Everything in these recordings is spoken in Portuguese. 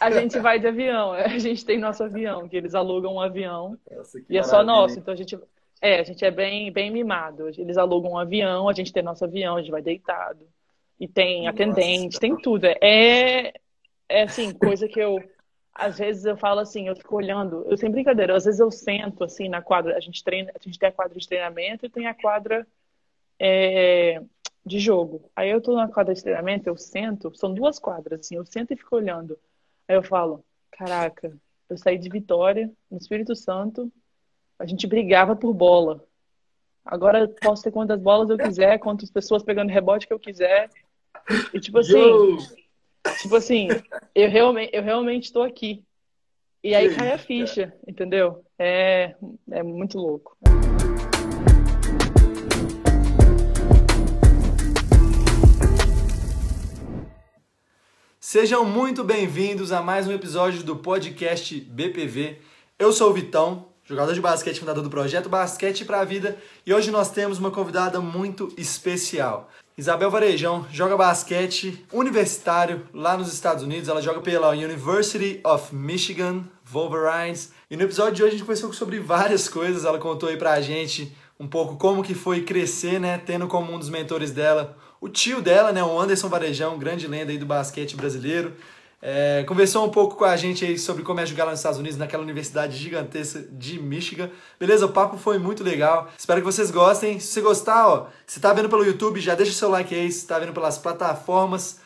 A gente vai de avião, a gente tem nosso avião, que eles alugam um avião Nossa, e é só nosso. Então a gente, é, a gente é bem, bem mimado. Eles alugam um avião, a gente tem nosso avião, a gente vai deitado. E tem Nossa. atendente, tem tudo. É, é assim, coisa que eu, às vezes eu falo assim, eu fico olhando, eu sem brincadeira, às vezes eu sento assim na quadra, a gente treina, a gente tem a quadra de treinamento e tem a quadra é, de jogo. Aí eu tô na quadra de treinamento, eu sento, são duas quadras, assim, eu sento e fico olhando. Aí eu falo, caraca, eu saí de Vitória, no Espírito Santo, a gente brigava por bola. Agora eu posso ter quantas bolas eu quiser, quantas pessoas pegando rebote que eu quiser. E tipo assim, Yo! tipo assim, eu realmente, eu realmente tô aqui. E aí cai a ficha, entendeu? É, é muito louco. Sejam muito bem-vindos a mais um episódio do podcast BPV. Eu sou o Vitão, jogador de basquete, fundador do projeto Basquete para a Vida, e hoje nós temos uma convidada muito especial. Isabel Varejão joga basquete universitário lá nos Estados Unidos. Ela joga pela University of Michigan Wolverines. E no episódio de hoje a gente conversou sobre várias coisas. Ela contou aí pra gente um pouco como que foi crescer, né, tendo como um dos mentores dela o tio dela, né, o Anderson Varejão, grande lenda aí do basquete brasileiro. É, conversou um pouco com a gente aí sobre como é jogar lá nos Estados Unidos, naquela universidade gigantesca de Michigan. Beleza? O papo foi muito legal. Espero que vocês gostem. Se você gostar, ó, se tá vendo pelo YouTube, já deixa o seu like aí. Se tá vendo pelas plataformas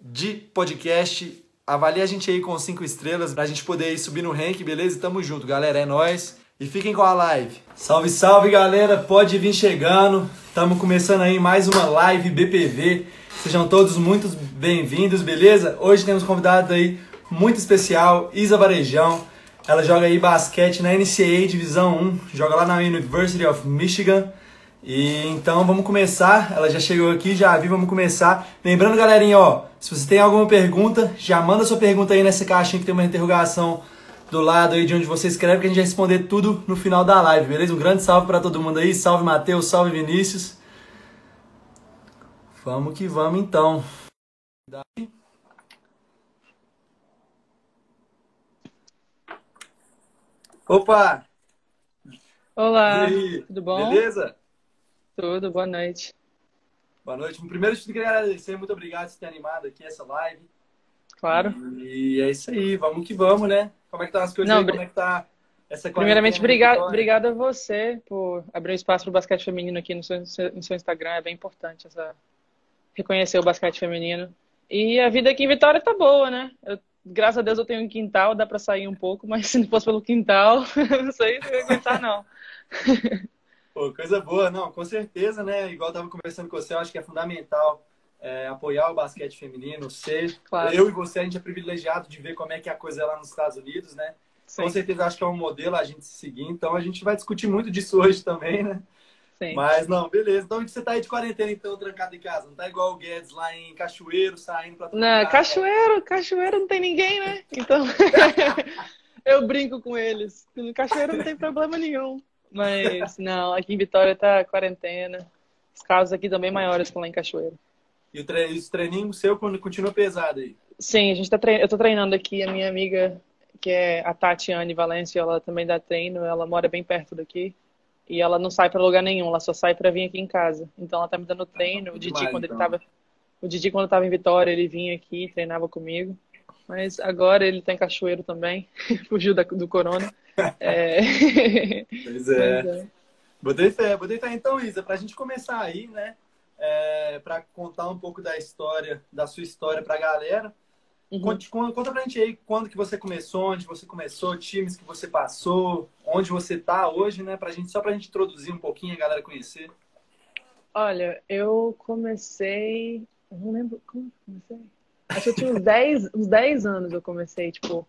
de podcast, avalie a gente aí com cinco estrelas pra gente poder ir subir no ranking, beleza? Tamo junto, galera. É nóis. E fiquem com a live. Salve, salve, galera. Pode vir chegando. Estamos começando aí mais uma live BPV. Sejam todos muito bem-vindos, beleza? Hoje temos convidado aí muito especial, Isa Varejão. Ela joga aí basquete na NCAA Divisão 1, joga lá na University of Michigan. E então vamos começar. Ela já chegou aqui, já vi, vamos começar. Lembrando, galerinha, ó, se você tem alguma pergunta, já manda sua pergunta aí nessa caixinha que tem uma interrogação do lado aí de onde você escreve que a gente vai responder tudo no final da live, beleza? Um grande salve para todo mundo aí. Salve Matheus, salve Vinícius. Vamos que vamos então. Opa! Olá, tudo bom? Beleza? Tudo, boa noite. Boa noite. Primeiro, eu queria agradecer. Muito obrigado por ter animado aqui essa live. Claro. E é isso aí. Vamos que vamos, né? Como é que tá as coisas Não, aí? Como é que tá essa Primeiramente, obrigado, obrigado a você por abrir um espaço para o basquete feminino aqui no seu, no seu Instagram. É bem importante essa, reconhecer o basquete feminino. E a vida aqui em Vitória tá boa, né? Eu- graças a Deus eu tenho um quintal, dá para sair um pouco, mas se não fosse pelo quintal, não sei se eu ia aguentar, não. Pô, coisa boa, não, com certeza, né? Igual eu tava conversando com você, eu acho que é fundamental é, apoiar o basquete feminino, ser. Claro. Eu e você, a gente é privilegiado de ver como é que é a coisa lá nos Estados Unidos, né? Com Sim, certeza acho que é um modelo a gente seguir, então a gente vai discutir muito disso hoje também, né? sim. Mas não, beleza. Então você tá aí de quarentena, então, trancado em casa. Não tá igual o Guedes lá em Cachoeiro, saindo pra né? cachoeiro, cachoeiro não tem ninguém, né? Então eu brinco com eles. No cachoeiro não tem problema nenhum. Mas não, aqui em Vitória tá quarentena. Os casos aqui também maiores que lá em Cachoeiro. E o tre... esse treininho seu continua pesado aí. Sim, a gente tá trein... eu tô treinando aqui a minha amiga, que é a Tatiane Valência, ela também dá treino, ela mora bem perto daqui. E ela não sai pra lugar nenhum, ela só sai pra vir aqui em casa. Então ela tá me dando treino. O Didi, Demais, quando então. ele tava. O Didi, quando tava em Vitória, ele vinha aqui, treinava comigo. Mas agora ele tá em Cachoeiro também. Fugiu da- do corona. É... Pois Mas é. Botei fé, botei fé. Então, Isa, pra gente começar aí, né? É, pra contar um pouco da história, da sua história pra galera. Uhum. Conte, con- conta pra gente aí quando que você começou, onde você começou, times que você passou, onde você tá hoje, né? Pra gente, só pra gente introduzir um pouquinho, a galera conhecer. Olha, eu comecei. Eu não lembro como eu comecei. Acho que eu tinha uns 10, uns 10 anos eu comecei, tipo,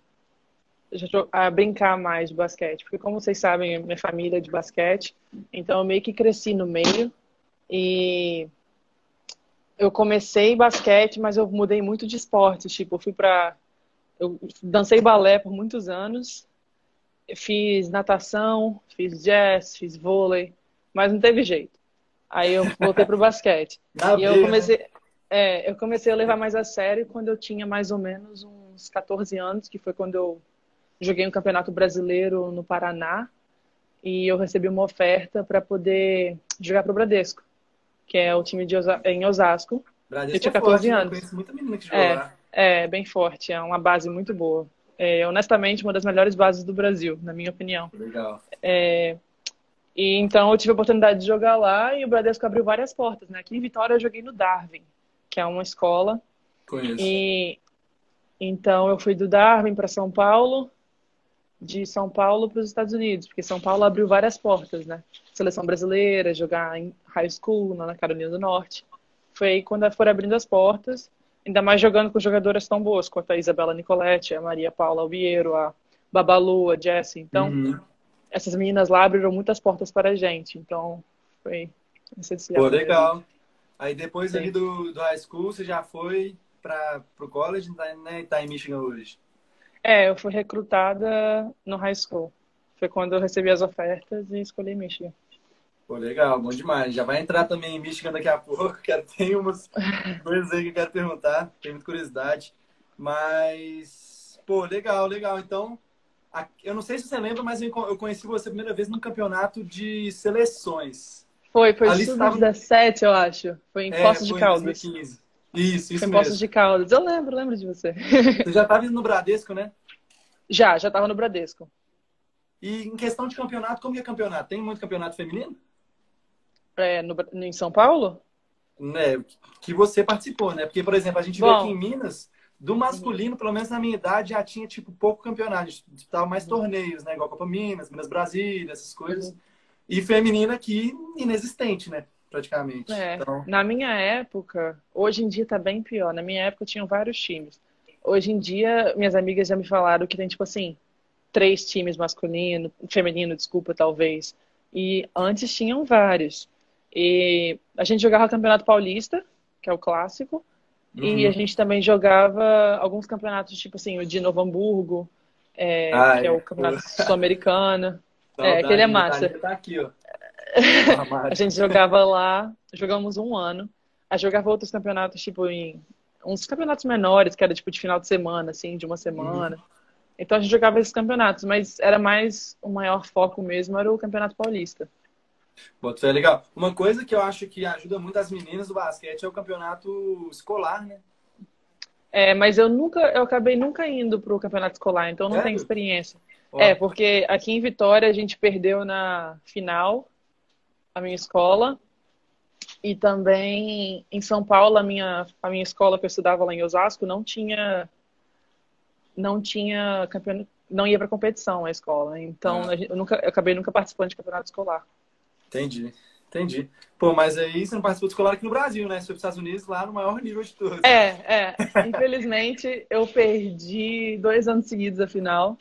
a brincar mais de basquete. Porque, como vocês sabem, minha família é de basquete. Então, eu meio que cresci no meio. E eu comecei basquete, mas eu mudei muito de esportes. Tipo, eu fui pra. Eu dancei balé por muitos anos. Eu fiz natação, fiz jazz, fiz vôlei, mas não teve jeito. Aí eu voltei pro basquete. E eu né? comecei, é, eu comecei a levar mais a sério quando eu tinha mais ou menos uns uns 14 anos, que foi quando eu joguei um campeonato brasileiro no Paraná e eu recebi uma oferta para poder jogar para o Bradesco, que é o time de Osa em Osasco. Bradesco eu tinha 14 é forte, anos. Eu conheço muita menina que é, lá. É, bem forte, é uma base muito boa. É, honestamente, uma das melhores bases do Brasil, na minha opinião. Legal. É, e então eu tive a oportunidade de jogar lá e o Bradesco abriu várias portas, né? Aqui em Vitória eu joguei no Darwin, que é uma escola. Conheço. E então eu fui do Darwin para São Paulo, de São Paulo para os Estados Unidos, porque São Paulo abriu várias portas, né? Seleção brasileira, jogar em high school na Carolina do Norte. Foi aí quando foram abrindo as portas, ainda mais jogando com jogadoras tão boas quanto a Isabela Nicoletti, a Maria Paula Alviero, a Babalu, a Jessie. Então, uhum. essas meninas lá abriram muitas portas para a gente. Então, foi essencial. Pô, legal. Aí depois Sim. ali do, do high school, você já foi para o college, né? Tá em Michigan hoje. É, eu fui recrutada no high school. Foi quando eu recebi as ofertas e escolhi Michigan. Pô, legal, bom demais. Já vai entrar também em Michigan daqui a pouco. Quero, tem umas coisas aí que eu quero perguntar, tenho muita curiosidade. Mas, pô, legal, legal. Então, eu não sei se você lembra, mas eu conheci você a primeira vez num campeonato de seleções. Foi, foi em 2017, eu acho. Foi em é, Poços de Caldas. 2015. Isso, isso Foi em Poços de Caldas. Eu lembro, lembro de você. Você já estava no Bradesco, né? Já, já estava no Bradesco. E em questão de campeonato, como é campeonato? Tem muito campeonato feminino? É, no, em São Paulo? Né, que você participou, né? Porque, por exemplo, a gente Bom, vê aqui em Minas, do masculino, pelo menos na minha idade, já tinha, tipo, pouco campeonato. Disputava mais torneios, né? Igual Copa Minas, Minas Brasília, essas coisas. Uhum. E feminina aqui, inexistente, né? praticamente. É, então... Na minha época, hoje em dia tá bem pior. Na minha época tinham vários times. Hoje em dia, minhas amigas já me falaram que tem, tipo assim, três times masculino, feminino, desculpa, talvez. E antes tinham vários. E a gente jogava Campeonato Paulista, que é o clássico, uhum. e a gente também jogava alguns campeonatos, tipo assim, o de Novo Hamburgo, é, ah, que é, o Campeonato Sul-Americano. É, aquele é massa. Tá aqui, ó. a gente jogava lá, jogamos um ano. A jogava outros campeonatos, tipo, em uns campeonatos menores, que era tipo de final de semana, assim, de uma semana. Uhum. Então a gente jogava esses campeonatos, mas era mais o maior foco mesmo era o Campeonato Paulista. Bota é legal. Uma coisa que eu acho que ajuda muito as meninas do basquete é o campeonato escolar, né? É, mas eu nunca, eu acabei nunca indo pro campeonato escolar, então não é? tenho experiência. Ó. É, porque aqui em Vitória a gente perdeu na final a minha escola. E também em São Paulo, a minha, a minha escola que eu estudava lá em Osasco não tinha não tinha campeonato, não ia para competição a escola. Então, ah. eu nunca eu acabei nunca participando de campeonato escolar. Entendi. Entendi. Pô, mas aí você não participou de escolar aqui no Brasil, né? Você foi para os Estados Unidos lá no maior nível de todos. É, é. Infelizmente, eu perdi dois anos seguidos a final.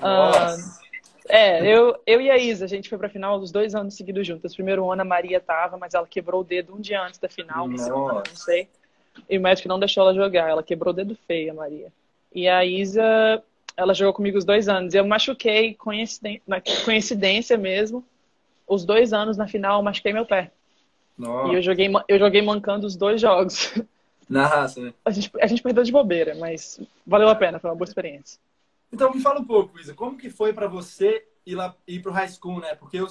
Nossa. Uh, é, eu, eu e a Isa, a gente foi pra final os dois anos seguidos juntas. Primeiro ano a Maria tava, mas ela quebrou o dedo um dia antes da final, semana, não sei. E o médico não deixou ela jogar, ela quebrou o dedo feio, a Maria. E a Isa, ela jogou comigo os dois anos. Eu machuquei, coincidência, coincidência mesmo, os dois anos na final eu machuquei meu pé. Nossa. E eu joguei, eu joguei mancando os dois jogos. Na raça, né? A gente, a gente perdeu de bobeira, mas valeu a pena, foi uma boa experiência. Então me fala um pouco, Isa, como que foi para você ir lá ir pro high school, né? Porque eu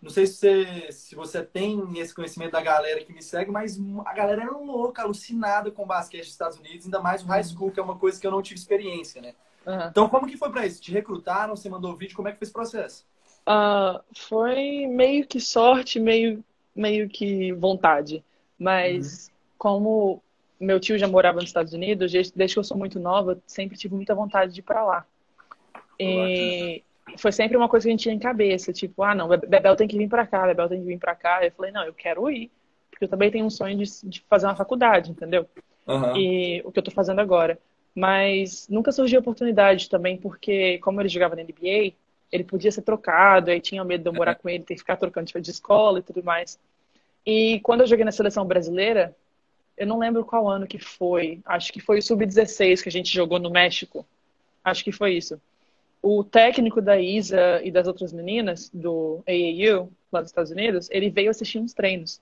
não sei se você, se você tem esse conhecimento da galera que me segue, mas a galera é louca, alucinada com o basquete dos Estados Unidos, ainda mais o high school, que é uma coisa que eu não tive experiência, né? Uhum. Então, como que foi para isso? Te recrutaram? Você mandou vídeo? Como é que foi esse processo? Uh, foi meio que sorte, meio, meio que vontade. Mas uhum. como meu tio já morava nos Estados Unidos, desde que eu sou muito nova, sempre tive muita vontade de ir para lá. E foi sempre uma coisa que a gente tinha em cabeça, tipo, ah, não, Bebel tem que vir para cá, Bebel tem que vir para cá. Eu falei, não, eu quero ir, porque eu também tenho um sonho de, de fazer uma faculdade, entendeu? Uhum. E o que eu tô fazendo agora. Mas nunca surgiu oportunidade também, porque como ele jogava na NBA, ele podia ser trocado, aí tinha medo de eu morar com ele, ter que ficar trocando de escola e tudo mais. E quando eu joguei na seleção brasileira, eu não lembro qual ano que foi. Acho que foi o Sub-16 que a gente jogou no México. Acho que foi isso. O técnico da Isa e das outras meninas, do AAU, lá dos Estados Unidos, ele veio assistir uns treinos.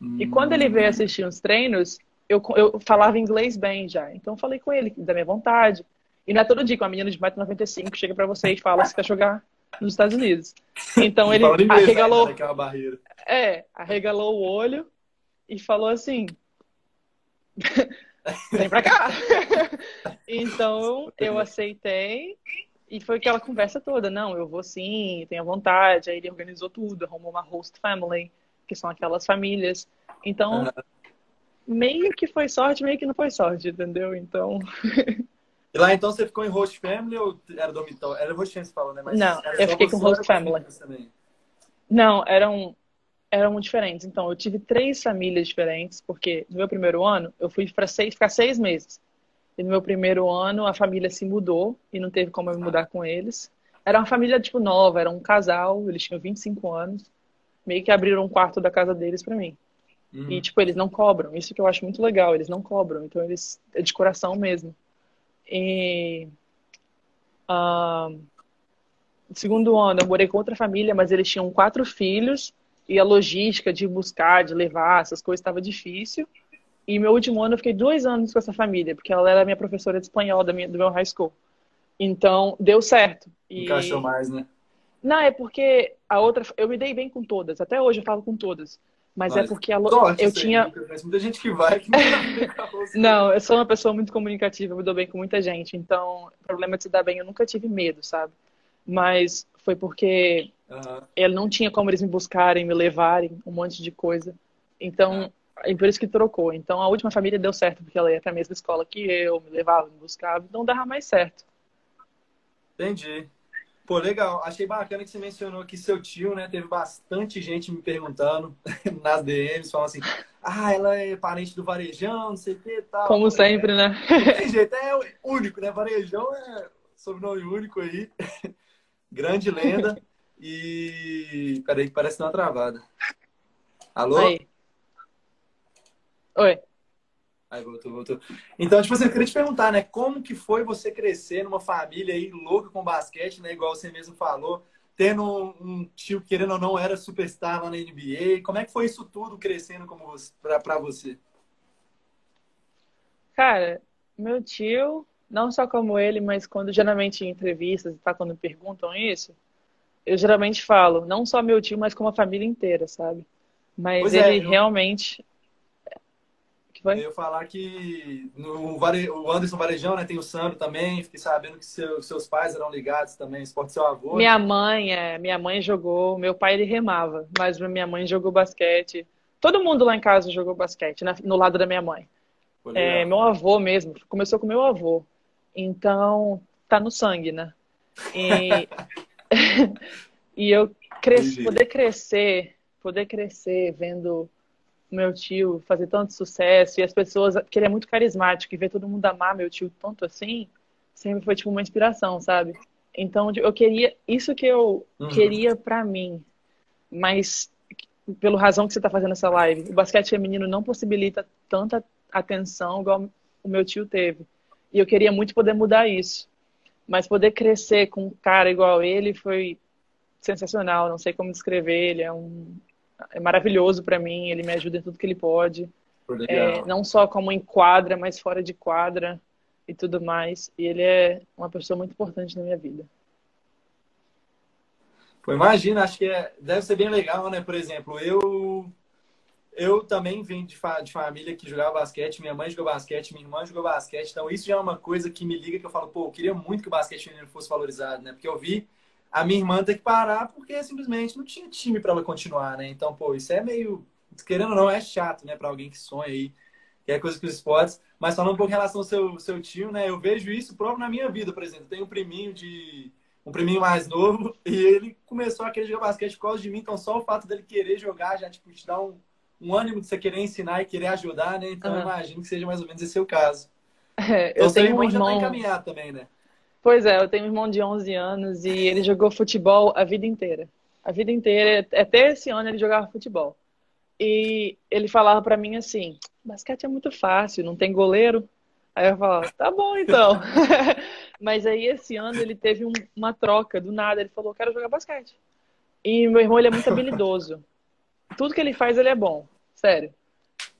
Hum. E quando ele veio assistir uns treinos, eu, eu falava inglês bem já. Então, eu falei com ele da minha vontade. E não é todo dia que uma menina de 1,95m chega para você e fala se quer jogar nos Estados Unidos. Então, ele arregalou. Né? É, arregalou o olho e falou assim: vem pra cá. então, eu aceitei. E foi aquela conversa toda. Não, eu vou sim, tenho vontade. Aí ele organizou tudo, arrumou uma host family, que são aquelas famílias. Então, meio que foi sorte, meio que não foi sorte, entendeu? Então. E lá então você ficou em host family ou era dormitório? Era host family, você falou, né? Mas não, eu fiquei com host family. Não, eram, eram diferentes. Então, eu tive três famílias diferentes, porque no meu primeiro ano eu fui para seis, ficar seis meses. E no meu primeiro ano a família se mudou e não teve como eu me mudar com eles. Era uma família tipo nova, era um casal, eles tinham 25 anos. Meio que abriram um quarto da casa deles para mim. Uhum. E, tipo, eles não cobram. Isso que eu acho muito legal. Eles não cobram. Então, eles... É de coração mesmo. E... Uh, segundo ano, eu morei com outra família, mas eles tinham quatro filhos. E a logística de buscar, de levar, essas coisas estava difícil. E meu último ano eu fiquei dois anos com essa família, porque ela era minha professora de espanhol da minha, do meu high school. Então, deu certo. E... Encaixou mais, né? Não, é porque a outra. Eu me dei bem com todas. Até hoje eu falo com todas. Mas, é porque a sorte, eu tinha. Aí, muita gente que vai que não Não, eu sou uma pessoa muito comunicativa, eu me dou bem com muita gente. Então, o problema de se dar bem, eu nunca tive medo, sabe? Mas foi porque uhum. ele não tinha como eles me buscarem, me levarem, um monte de coisa. Então, uhum. por isso que trocou. Então, a última família deu certo, porque ela ia para a mesma escola que eu, me levava, me buscava, então dava mais certo. Entendi. Pô, legal. Achei bacana que você mencionou que seu tio, né? Teve bastante gente me perguntando nas DMs, falando assim: ah, ela é parente do Varejão, não sei o que tal. Como sempre, é, né? Tem jeito, é único, né? Varejão é sobrenome único aí. Grande lenda. E. Peraí, que parece uma travada. Alô? Aí. Oi. Aí voltou, voltou. Então, tipo assim, eu queria te perguntar, né? Como que foi você crescer numa família aí louca com basquete, né? Igual você mesmo falou, tendo um tio que, querendo ou não, era superstar lá na NBA. Como é que foi isso tudo crescendo como você, pra, pra você? Cara, meu tio, não só como ele, mas quando geralmente em entrevistas, tá? Quando perguntam isso, eu geralmente falo, não só meu tio, mas como a família inteira, sabe? Mas pois ele é, eu... realmente foi? Eu ia falar que no o Anderson Varejão, né? Tem o Sandro também. Fiquei sabendo que seu, seus pais eram ligados também, esporte seu avô. Minha né? mãe, é. Minha mãe jogou. Meu pai, ele remava. Mas minha mãe jogou basquete. Todo mundo lá em casa jogou basquete, né, no lado da minha mãe. É, meu avô mesmo. Começou com meu avô. Então, tá no sangue, né? E, e eu cres... poder crescer, poder crescer vendo meu tio fazer tanto sucesso e as pessoas, que ele é muito carismático e ver todo mundo amar meu tio tanto assim, sempre foi tipo uma inspiração, sabe? Então eu queria isso que eu uhum. queria para mim, mas pelo razão que você tá fazendo essa live, o basquete feminino não possibilita tanta atenção igual o meu tio teve. E eu queria muito poder mudar isso. Mas poder crescer com um cara igual ele foi sensacional, não sei como descrever, ele é um é maravilhoso para mim, ele me ajuda em tudo que ele pode. É, não só como em quadra, mas fora de quadra e tudo mais. E ele é uma pessoa muito importante na minha vida. Pô, imagina, acho que é, deve ser bem legal, né? Por exemplo, eu eu também vim de, fa de família que jogava basquete, minha mãe jogou basquete, minha irmã jogou basquete, então isso já é uma coisa que me liga que eu falo, pô, eu queria muito que o basquete feminino fosse valorizado, né? Porque eu vi a minha irmã ter que parar porque simplesmente não tinha time para ela continuar, né? Então, pô, isso é meio, querendo ou não, é chato, né, para alguém que sonha aí, que é coisa que os esportes. Mas falando um pouco em relação ao seu, seu tio, né, eu vejo isso próprio na minha vida, por exemplo. Tenho um priminho de um priminho mais novo e ele começou a querer jogar basquete por causa de mim, então só o fato dele querer jogar já tipo te dá um, um ânimo de você querer ensinar e querer ajudar, né? Então, uhum. imagino que seja mais ou menos esse o caso. É, então, eu tenho um irmão já tá encaminhado também, né? Pois é, eu tenho um irmão de 11 anos e ele jogou futebol a vida inteira. A vida inteira, até esse ano ele jogava futebol. E ele falava para mim assim: basquete é muito fácil, não tem goleiro. Aí eu falava: tá bom então. Mas aí esse ano ele teve um, uma troca do nada. Ele falou: quero jogar basquete. E meu irmão ele é muito habilidoso. Tudo que ele faz ele é bom, sério.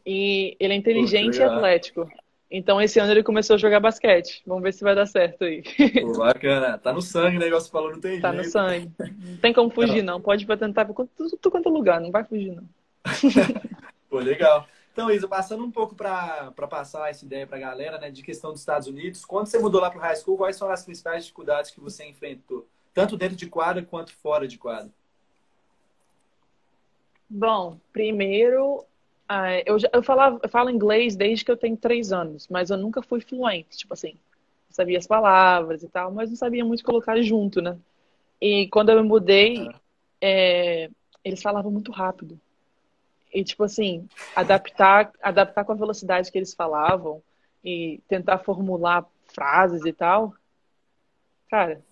E ele é inteligente e atlético. Então esse ano ele começou a jogar basquete. Vamos ver se vai dar certo aí. Pô, bacana. Tá no sangue, né? Igual você falou, não tem Tá jeito. no sangue. Não tem como fugir, não. Pode pra tentar pra tudo quanto é lugar, não vai fugir, não. Pô, legal. Então, Isa, passando um pouco para passar essa ideia para a galera, né, de questão dos Estados Unidos, quando você mudou lá para o high school, quais foram as principais dificuldades que você enfrentou, tanto dentro de quadra quanto fora de quadra? Bom, primeiro, eu, já, eu, falava, eu falo inglês desde que eu tenho três anos, mas eu nunca fui fluente, tipo assim, sabia as palavras e tal, mas não sabia muito colocar junto, né? E quando eu me mudei, é, eles falavam muito rápido. E, tipo assim, adaptar, adaptar com a velocidade que eles falavam e tentar formular frases e tal. Cara,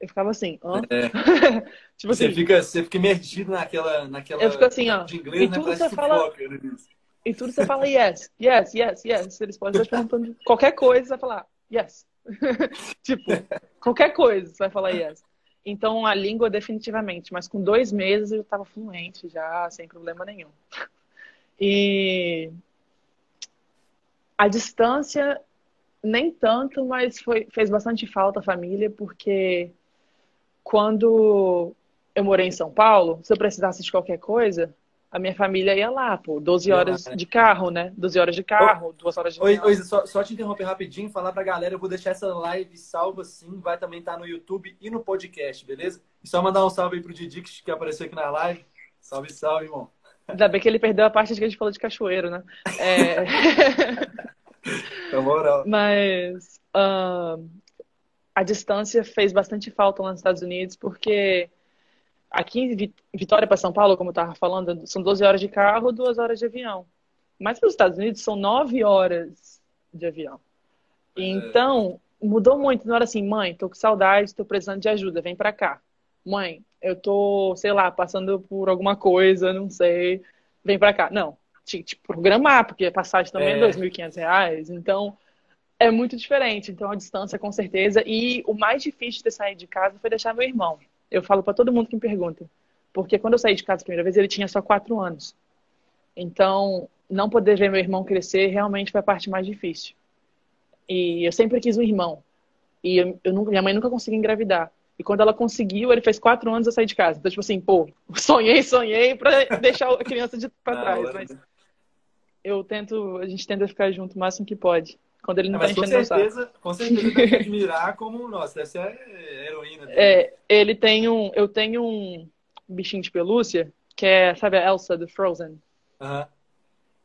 eu ficava assim, hã? É. tipo você assim, fica, você fica imergido naquela, naquela. Eu fico assim, ó. De inglês, e né? tudo você fala. E tudo você fala yes, yes, yes, yes. Eles podem estar perguntando qualquer coisa, você vai falar yes. tipo, qualquer coisa, você vai falar yes. Então, a língua, definitivamente. Mas com dois meses eu estava fluente já, sem problema nenhum. E a distância, nem tanto, mas foi, fez bastante falta a família, porque quando eu morei em São Paulo, se eu precisasse de qualquer coisa, a minha família ia lá, pô, 12 horas lá, né? de carro, né? 12 horas de carro, 2 horas de Oi, oi só, só, te interromper rapidinho, falar pra galera, eu vou deixar essa live salva sim, vai também estar tá no YouTube e no podcast, beleza? E só mandar um salve aí pro Didi que apareceu aqui na live. Salve, salve, irmão. Ainda bem que ele perdeu a parte que a gente falou de cachoeiro, né? É... Na moral. Mas uh, a distância fez bastante falta lá nos Estados Unidos, porque Aqui em Vitória para São Paulo, como eu estava falando, são 12 horas de carro, 2 horas de avião. Mas para os Estados Unidos são 9 horas de avião. É. Então, mudou muito. Não era assim, mãe, tô com saudade, tô precisando de ajuda, vem para cá. Mãe, eu tô, sei lá, passando por alguma coisa, não sei, vem para cá. Não, tinha que programar, porque a passagem também é, é 2.500 reais. Então, é muito diferente. Então, a distância, com certeza. E o mais difícil de sair de casa foi deixar meu irmão. Eu falo para todo mundo que me pergunta. Porque quando eu saí de casa a primeira vez, ele tinha só quatro anos. Então, não poder ver meu irmão crescer realmente foi a parte mais difícil. E eu sempre quis um irmão. E eu, eu nunca, minha mãe nunca conseguiu engravidar. E quando ela conseguiu, ele fez quatro anos eu saí de casa. Então, tipo assim, pô, sonhei, sonhei para deixar a criança de para trás. Mas eu tento, a gente tenta ficar junto o máximo que pode. Quando ele não é, tá enchendo com certeza, com certeza deve admirar como, nossa, deve ser a heroína dele. É, ele tem um, eu tenho um bichinho de pelúcia, que é, sabe a Elsa do Frozen? Uhum.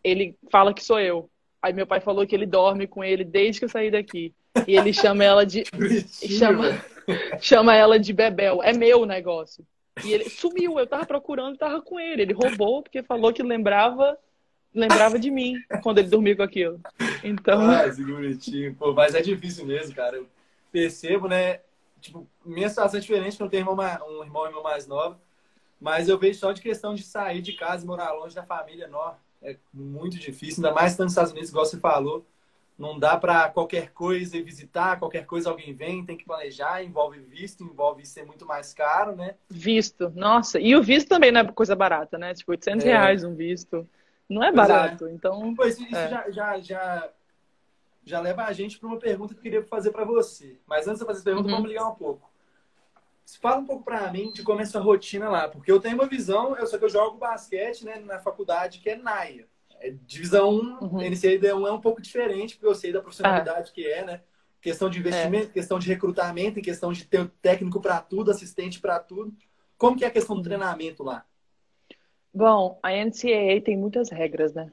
Ele fala que sou eu. Aí meu pai falou que ele dorme com ele desde que eu saí daqui. E ele chama ela de. chama, chama ela de Bebel. É meu o negócio. E ele sumiu, eu tava procurando e tava com ele. Ele roubou porque falou que lembrava lembrava de mim quando ele dormia com aquilo. Então. Ah, que bonitinho. Pô, mas é difícil mesmo, cara. Eu percebo, né? Tipo, minha situação é diferente, porque eu tenho um irmão, um irmão, irmão mais novo. Mas eu vejo só de questão de sair de casa e morar longe da família, não. É muito difícil, ainda mais estando nos Estados Unidos, igual você falou. Não dá para qualquer coisa ir visitar, qualquer coisa alguém vem, tem que planejar, envolve visto, envolve ser muito mais caro, né? Visto, nossa. E o visto também não é coisa barata, né? Tipo, 800 é. reais um visto. Não é barato, é. então. Pois isso é. já, já, já, já leva a gente para uma pergunta que eu queria fazer para você. Mas antes de fazer essa pergunta, uhum. vamos ligar um pouco. Fala um pouco para mim de como é a sua rotina lá, porque eu tenho uma visão, eu só que eu jogo basquete né, na faculdade que é NAIA. É, divisão 1, uhum. NCAA1 é um pouco diferente, porque eu sei da profissionalidade ah. que é, né? Questão de investimento, é. questão de recrutamento, questão de ter técnico para tudo, assistente para tudo. Como que é a questão do uhum. treinamento lá? Bom, a NCAA tem muitas regras, né?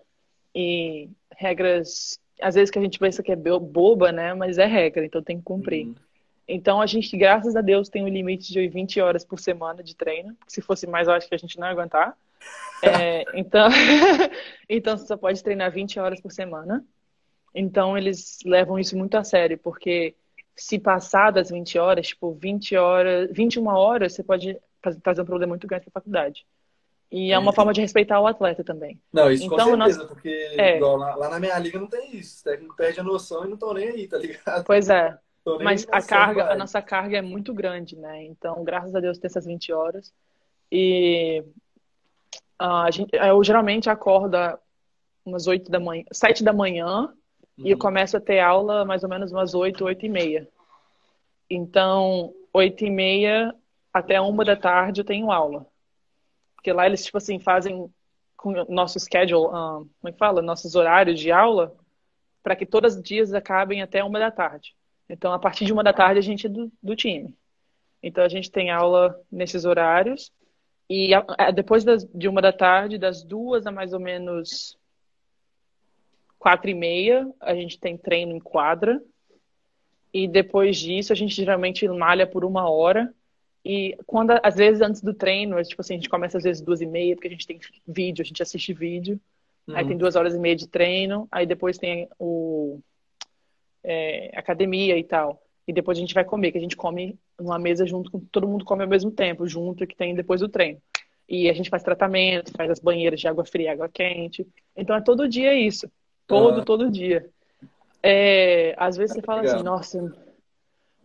E regras, às vezes que a gente pensa que é boba, né? Mas é regra, então tem que cumprir. Uhum. Então a gente, graças a Deus, tem um limite de 20 horas por semana de treino. Se fosse mais, eu acho que a gente não ia aguentar. É, então, então você só pode treinar 20 horas por semana. Então eles levam isso muito a sério, porque se passar das 20 horas, tipo 20 horas, 21 horas, você pode fazer um problema muito grande para a faculdade. E é uma forma de respeitar o atleta também. Não, isso então, com certeza, nós... porque é. lá, lá, na minha liga não tem isso. O técnico perde a noção e não estão nem aí, tá ligado? Pois é. Mas a carga, a nossa carga é muito grande, né? Então, graças a Deus, tem essas 20 horas. E a gente, eu geralmente acordo umas 8 da manhã, 7 da manhã, uhum. e eu começo a ter aula mais ou menos umas 8, 8 e meia. Então, 8 e meia até uma da tarde eu tenho aula. Porque lá eles, tipo assim, fazem com nosso schedule, um, como é que fala? Nossos horários de aula, para que todos os dias acabem até uma da tarde. Então, a partir de uma da tarde, a gente é do, do time. Então, a gente tem aula nesses horários. E a, a, depois das, de uma da tarde, das duas a mais ou menos quatro e meia, a gente tem treino em quadra. E depois disso, a gente geralmente malha por uma hora. E quando, às vezes, antes do treino, tipo assim, a gente começa às vezes duas e meia, porque a gente tem vídeo, a gente assiste vídeo. Uhum. Aí tem duas horas e meia de treino. Aí depois tem o é, academia e tal. E depois a gente vai comer, que a gente come numa mesa junto com todo mundo come ao mesmo tempo, junto que tem depois do treino. E a gente faz tratamento, faz as banheiras de água fria, água quente. Então é todo dia isso. Todo, uhum. todo dia. É, às vezes você fala assim, nossa,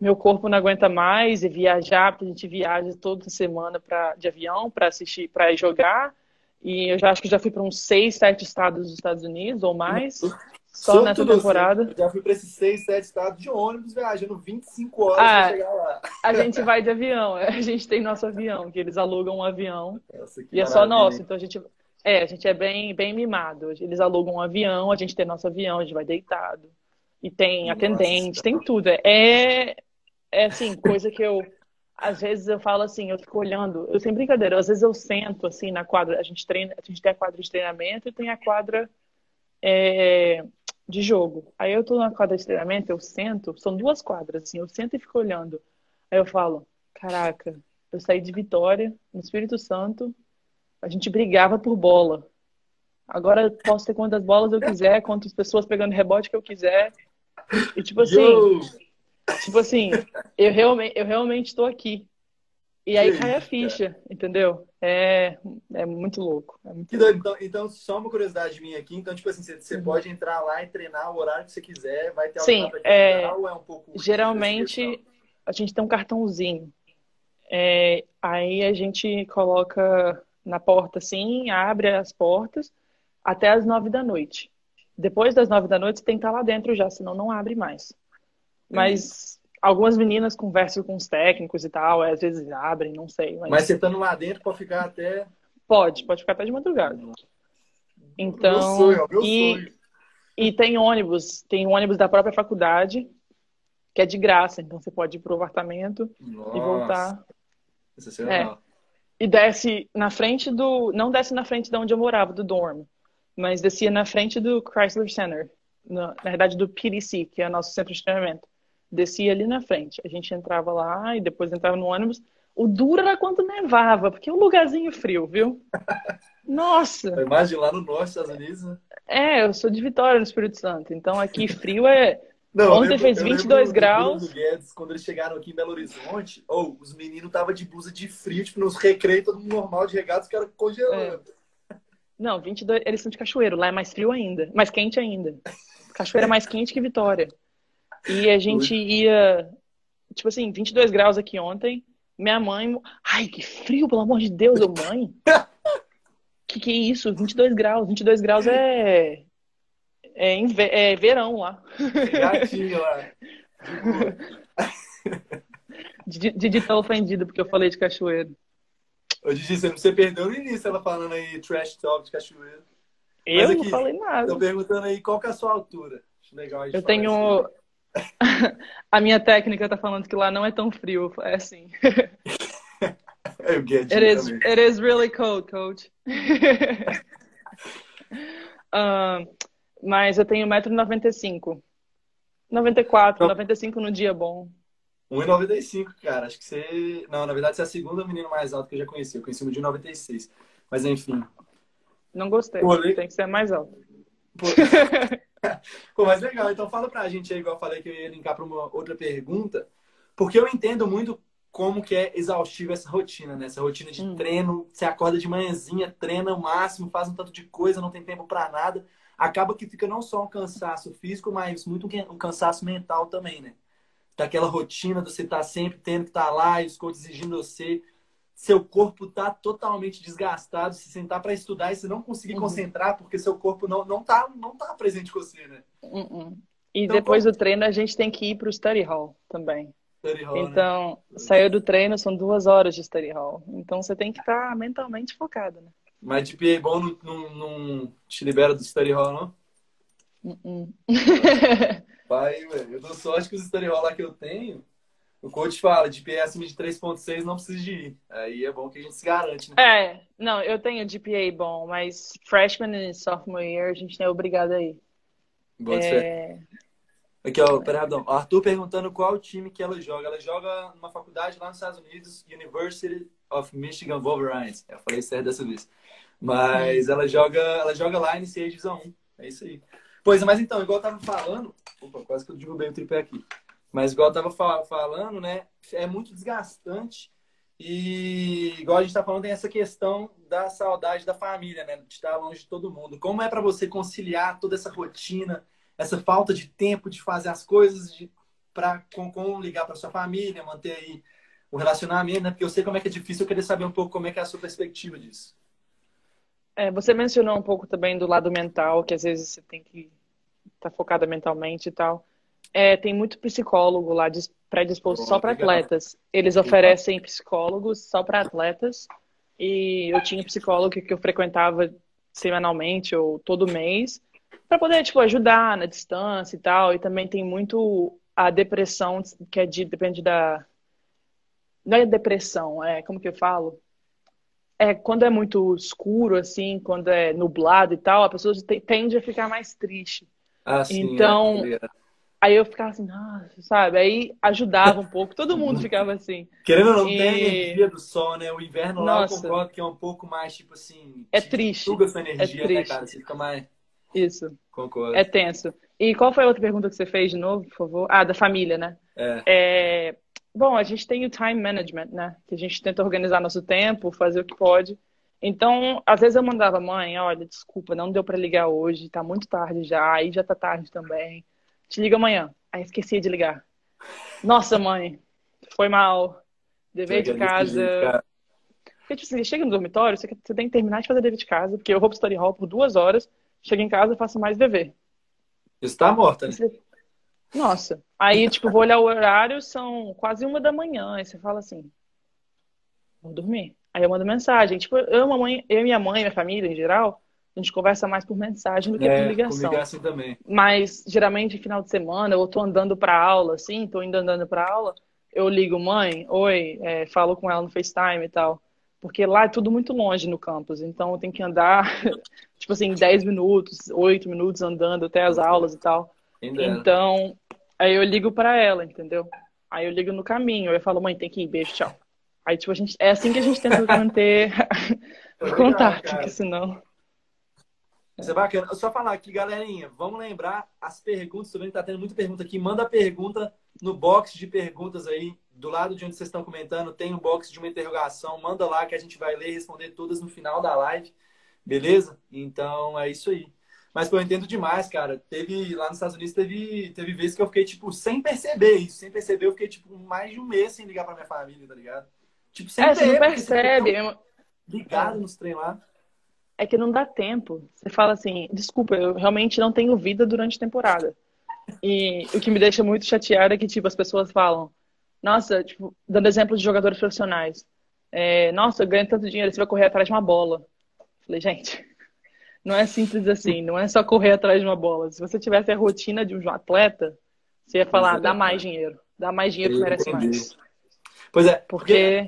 meu corpo não aguenta mais e viajar, porque a gente viaja toda semana pra, de avião para assistir, para jogar. E eu já acho que já fui para uns seis, sete estados dos Estados Unidos ou mais. Só nessa temporada. Você. Já fui para esses seis, sete estados de ônibus, viajando 25 horas ah, para chegar lá. A gente vai de avião, a gente tem nosso avião, que eles alugam um avião. Nossa, e é só nosso, então a gente. É, a gente é bem, bem mimado. Eles alugam um avião, a gente tem nosso avião, a gente vai deitado. E tem Nossa, atendente, tem tudo. É, é assim, coisa que eu. Às vezes eu falo assim, eu fico olhando, eu sem brincadeira, às vezes eu sento assim na quadra, a gente treina, a gente tem a quadra de treinamento e tem a quadra é, de jogo. Aí eu tô na quadra de treinamento, eu sento, são duas quadras, assim, eu sento e fico olhando. Aí eu falo, caraca, eu saí de Vitória, no Espírito Santo, a gente brigava por bola. Agora eu posso ter quantas bolas eu quiser, quantas pessoas pegando rebote que eu quiser. E tipo assim, Yo! Tipo assim, eu realmente, eu realmente estou aqui. E aí cai a ficha, entendeu? É, é muito louco. É muito louco. Então, então, só uma curiosidade minha aqui. Então, tipo assim, você, você uhum. pode entrar lá e treinar o horário que você quiser, vai ter Sim, é, ou é um pouco. Geralmente, a gente tem um cartãozinho. É, aí a gente coloca na porta assim, abre as portas até as nove da noite. Depois das nove da noite, você tem que estar lá dentro já, senão não abre mais. Mas Algumas meninas conversam com os técnicos e tal, às vezes abrem, não sei. Mas, mas você estando lá dentro pode ficar até. Pode, pode ficar até de madrugada. Então. Meu sonho, meu e, sonho. e tem ônibus, tem um ônibus da própria faculdade, que é de graça, então você pode ir pro apartamento Nossa. e voltar. É. E desce na frente do. Não desce na frente de onde eu morava, do dorm, mas descia na frente do Chrysler Center. Na, na verdade, do PDC, que é o nosso centro de treinamento descia ali na frente. A gente entrava lá e depois entrava no ônibus. O duro era quando nevava, porque é um lugarzinho frio, viu? Nossa! Imagina lá no norte dos Estados Unidos, né? É, eu sou de Vitória, no Espírito Santo. Então aqui frio é. Não, Ontem lembro, fez 22 graus. Do Guedes, quando eles chegaram aqui em Belo Horizonte, ou oh, os meninos estavam de blusa de frio, tipo, nos recreios, todo mundo normal de regato, os caras congelando. É. Não, 22, eles são de Cachoeiro, lá é mais frio ainda, mais quente ainda. Cachoeira é mais quente que Vitória. E a gente ia, tipo assim, 22 graus aqui ontem. Minha mãe, ai, que frio, pelo amor de Deus, eu, mãe. que que é isso? 22 graus. 22 graus é é, é verão lá. Gatinho lá. Didi tá ofendido porque eu falei de cachoeiro. Ô, Didi, você perdeu no início ela falando aí trash talk de cachoeiro. Eu aqui, não falei nada. Tô perguntando aí qual que é a sua altura. Acho legal Eu tenho assim. A minha técnica tá falando que lá não é tão frio. É assim. Eu get it is, it is really cold, coach. uh, mas eu tenho 1,95m. 94, então, 95 no dia bom. 1,95, cara. Acho que você. Não, na verdade, você é a segunda menina mais alta que eu já conheci. Eu conheci um de 96. Mas enfim. Não gostei. Pô, Tem que ser mais alto. Pô... Pô, mas legal. Então fala pra gente aí, igual eu falei que eu ia linkar para uma outra pergunta, porque eu entendo muito como que é exaustiva essa rotina, né? Essa rotina de hum. treino, você acorda de manhãzinha, treina o máximo, faz um tanto de coisa, não tem tempo para nada. Acaba que fica não só um cansaço físico, mas muito um cansaço mental também, né? Daquela rotina de você estar tá sempre tendo que estar tá lá e os coaches exigindo você. Seu corpo tá totalmente desgastado, se sentar para estudar e você não conseguir uhum. concentrar porque seu corpo não, não, tá, não tá presente com você, né? Uhum. E então, depois como... do treino a gente tem que ir para o study hall também. Study hall, né? então, né? saiu do treino, são duas horas de study hall. Então você tem que estar tá mentalmente focado, né? Mas GPA bom não, não, não te libera do study hall, não? Uh Vai, velho. Eu dou sorte que os study hall lá que eu tenho, o coach fala, GPA acima de 3.6 não precisa de ir. Aí é bom que a gente se garante, né? É, não, eu tenho GPA bom, mas freshman e sophomore year a gente não é obrigado a ir. Boa é... Aqui, ó, perdão. Arthur perguntando qual time que ela joga. Ela joga numa faculdade lá nos Estados Unidos, University of Michigan Wolverines. Eu falei certo dessa vez. Mas ela joga, ela joga lá em NCAA Divisão 1. É isso aí. Pois, mas então, igual eu tava falando. Opa, quase que eu derrubei o tripé aqui. Mas igual eu tava falando, né? É muito desgastante. E igual a gente tá falando, tem essa questão da saudade da família, né? De estar longe de todo mundo. Como é para você conciliar toda essa rotina, essa falta de tempo de fazer as coisas, de para com, com ligar para sua família, manter aí o relacionamento, né? Porque eu sei como é que é difícil, eu queria saber um pouco como é que é a sua perspectiva disso. É, você mencionou um pouco também do lado mental, que às vezes você tem que estar tá focada mentalmente e tal. É, tem muito psicólogo lá predisposto só para atletas. Eles oferecem psicólogos só para atletas. E eu tinha um psicólogo que eu frequentava semanalmente ou todo mês para poder tipo ajudar na distância e tal. E também tem muito a depressão que é de depende da não é depressão, é como que eu falo? É quando é muito escuro assim, quando é nublado e tal, a pessoa tende a ficar mais triste. Ah, sim, então, é. Aí eu ficava assim, nossa, sabe? Aí ajudava um pouco, todo mundo ficava assim. Querendo ou não, e... tem a energia do sol, né? O inverno lá nossa. eu concordo que é um pouco mais, tipo assim. É triste. Suga sua energia, é triste. né, cara? Você fica mais. Isso. Concordo. É tenso. E qual foi a outra pergunta que você fez de novo, por favor? Ah, da família, né? É. é... Bom, a gente tem o time management, né? Que a gente tenta organizar nosso tempo, fazer o que pode. Então, às vezes eu mandava, mãe, olha, desculpa, não deu para ligar hoje, tá muito tarde já, aí já tá tarde também. Te liga amanhã. Aí esqueci de ligar. Nossa, mãe, foi mal. Dever de casa. Porque, tipo, você chega no dormitório, você tem que terminar de fazer dever de casa, porque eu vou pro story hall por duas horas, chego em casa e faço mais dever. Isso tá morta, né? Nossa. Aí, tipo, vou olhar o horário, são quase uma da manhã. Aí você fala assim, vou dormir. Aí eu mando mensagem. Tipo, eu, mamãe, eu e minha mãe, minha família em geral, a gente conversa mais por mensagem do que é, por ligação. É assim também. Mas geralmente final de semana eu tô andando para aula, assim, tô indo andando para aula, eu ligo mãe, oi, é, falo com ela no FaceTime e tal. Porque lá é tudo muito longe no campus, então eu tenho que andar, tipo assim, 10 minutos, 8 minutos andando até as aulas e tal. Então, aí eu ligo para ela, entendeu? Aí eu ligo no caminho, eu falo, mãe, tem que ir, beijo, tchau. Aí, tipo, a gente, é assim que a gente tenta manter o contato, porque senão. Isso é bacana. Só falar aqui, galerinha, vamos lembrar as perguntas, também tá tendo muita pergunta aqui. Manda pergunta no box de perguntas aí, do lado de onde vocês estão comentando, tem um box de uma interrogação. Manda lá que a gente vai ler e responder todas no final da live. Beleza? Então é isso aí. Mas, pô, eu entendo demais, cara. Teve, lá nos Estados Unidos, teve, teve vezes que eu fiquei, tipo, sem perceber isso. Sem perceber, eu fiquei, tipo, mais de um mês sem ligar pra minha família, tá ligado? Tipo, sem é, você não percebe. Ligado nos trem lá. É que não dá tempo. Você fala assim, desculpa, eu realmente não tenho vida durante a temporada. E o que me deixa muito chateado é que, tipo, as pessoas falam, nossa, tipo, dando exemplo de jogadores profissionais. É, nossa, eu ganho tanto dinheiro, você vai correr atrás de uma bola. Falei, gente, não é simples assim, não é só correr atrás de uma bola. Se você tivesse a rotina de um atleta, você ia falar, dá mais dinheiro, dá mais dinheiro que merece mais. Pois é, porque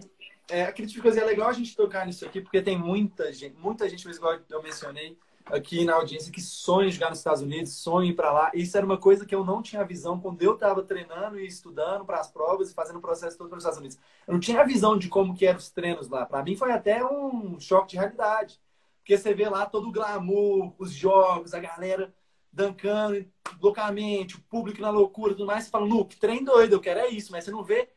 é, acredito que é legal a gente tocar nisso aqui, porque tem muita gente, muita gente, igual eu mencionei aqui na audiência, que sonha jogar nos Estados Unidos, sonha ir para lá. Isso era uma coisa que eu não tinha visão quando eu estava treinando e estudando para as provas e fazendo o processo todo nos Estados Unidos. Eu não tinha visão de como que eram os treinos lá. Para mim foi até um choque de realidade. Porque você vê lá todo o glamour, os jogos, a galera dancando loucamente, o público na loucura, tudo mais. Você fala, Luke, trem doido, eu quero é isso. Mas você não vê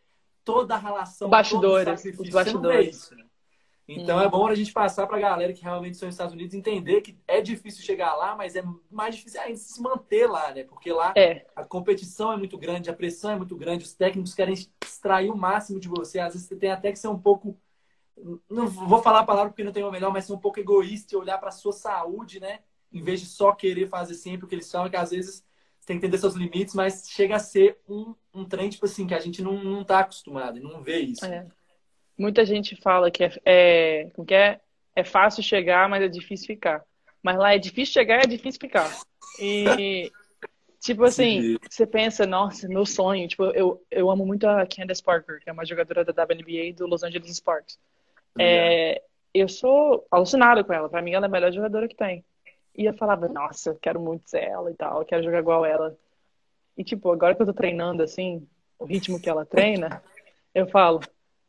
toda a relação, bastidores, os bastidores. Isso, né? Então hum. é bom a gente passar para a galera que realmente são nos Estados Unidos entender que é difícil chegar lá, mas é mais difícil ainda se manter lá, né? Porque lá é. a competição é muito grande, a pressão é muito grande, os técnicos querem extrair o máximo de você. Às vezes você tem até que ser um pouco não vou falar a palavra porque não tem uma melhor, mas ser um pouco egoísta e olhar para sua saúde, né? Em vez de só querer fazer sempre o que eles falam, que às vezes você tem que entender seus limites, mas chega a ser um, um trem, tipo assim, que a gente não, não tá acostumado, não vê isso. É. Muita gente fala que é, é, que é, é fácil chegar, mas é difícil ficar. Mas lá é difícil chegar e é difícil ficar. E, tipo assim, você pensa, nossa, meu sonho. Tipo, eu, eu amo muito a Candace Parker, que é uma jogadora da WNBA do Los Angeles Sparks. É, eu sou alucinado com ela. Pra mim, ela é a melhor jogadora que tem. E eu falava, nossa, quero muito ser ela e tal, quero jogar igual ela. E, tipo, agora que eu tô treinando, assim, o ritmo que ela treina, eu falo,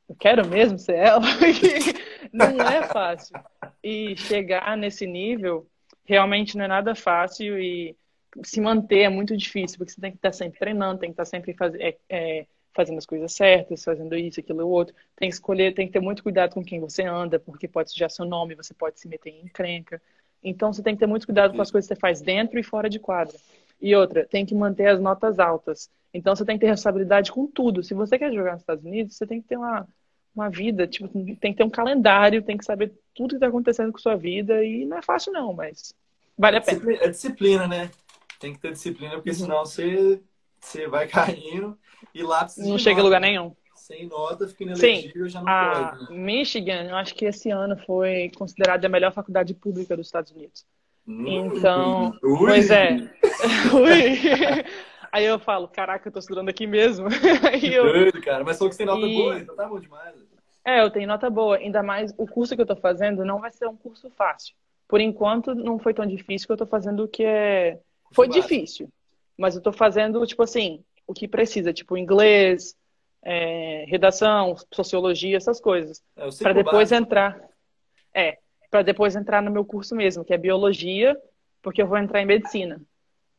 eu quero mesmo ser ela. não é fácil. E chegar nesse nível realmente não é nada fácil e se manter é muito difícil, porque você tem que estar sempre treinando, tem que estar sempre faz, é, é, fazendo as coisas certas, fazendo isso, aquilo e outro. Tem que escolher, tem que ter muito cuidado com quem você anda, porque pode sujar seu nome, você pode se meter em encrenca. Então você tem que ter muito cuidado com as coisas que você faz dentro e fora de quadra. E outra, tem que manter as notas altas. Então você tem que ter responsabilidade com tudo. Se você quer jogar nos Estados Unidos, você tem que ter uma, uma vida, tipo, tem que ter um calendário, tem que saber tudo que está acontecendo com sua vida. E não é fácil, não, mas vale a pena. É disciplina, né? Tem que ter disciplina, porque uhum. senão você, você vai caindo e lá Não chega a lugar nenhum sem nota, fica inelegível, Sim, já não a pode. Né? Michigan, eu acho que esse ano foi considerada a melhor faculdade pública dos Estados Unidos. Hum, então, ui. pois é. ui. Aí eu falo, caraca, eu tô estudando aqui mesmo. Aí eu... Doido, cara. Mas só que você tem nota e... boa, então tá bom demais. É, eu tenho nota boa. Ainda mais, o curso que eu tô fazendo não vai ser um curso fácil. Por enquanto, não foi tão difícil que eu tô fazendo o que é... Foi difícil. Mas eu tô fazendo, tipo assim, o que precisa. Tipo, inglês, é, redação, sociologia, essas coisas. É, para depois básico. entrar. É, para depois entrar no meu curso mesmo, que é biologia, porque eu vou entrar em medicina.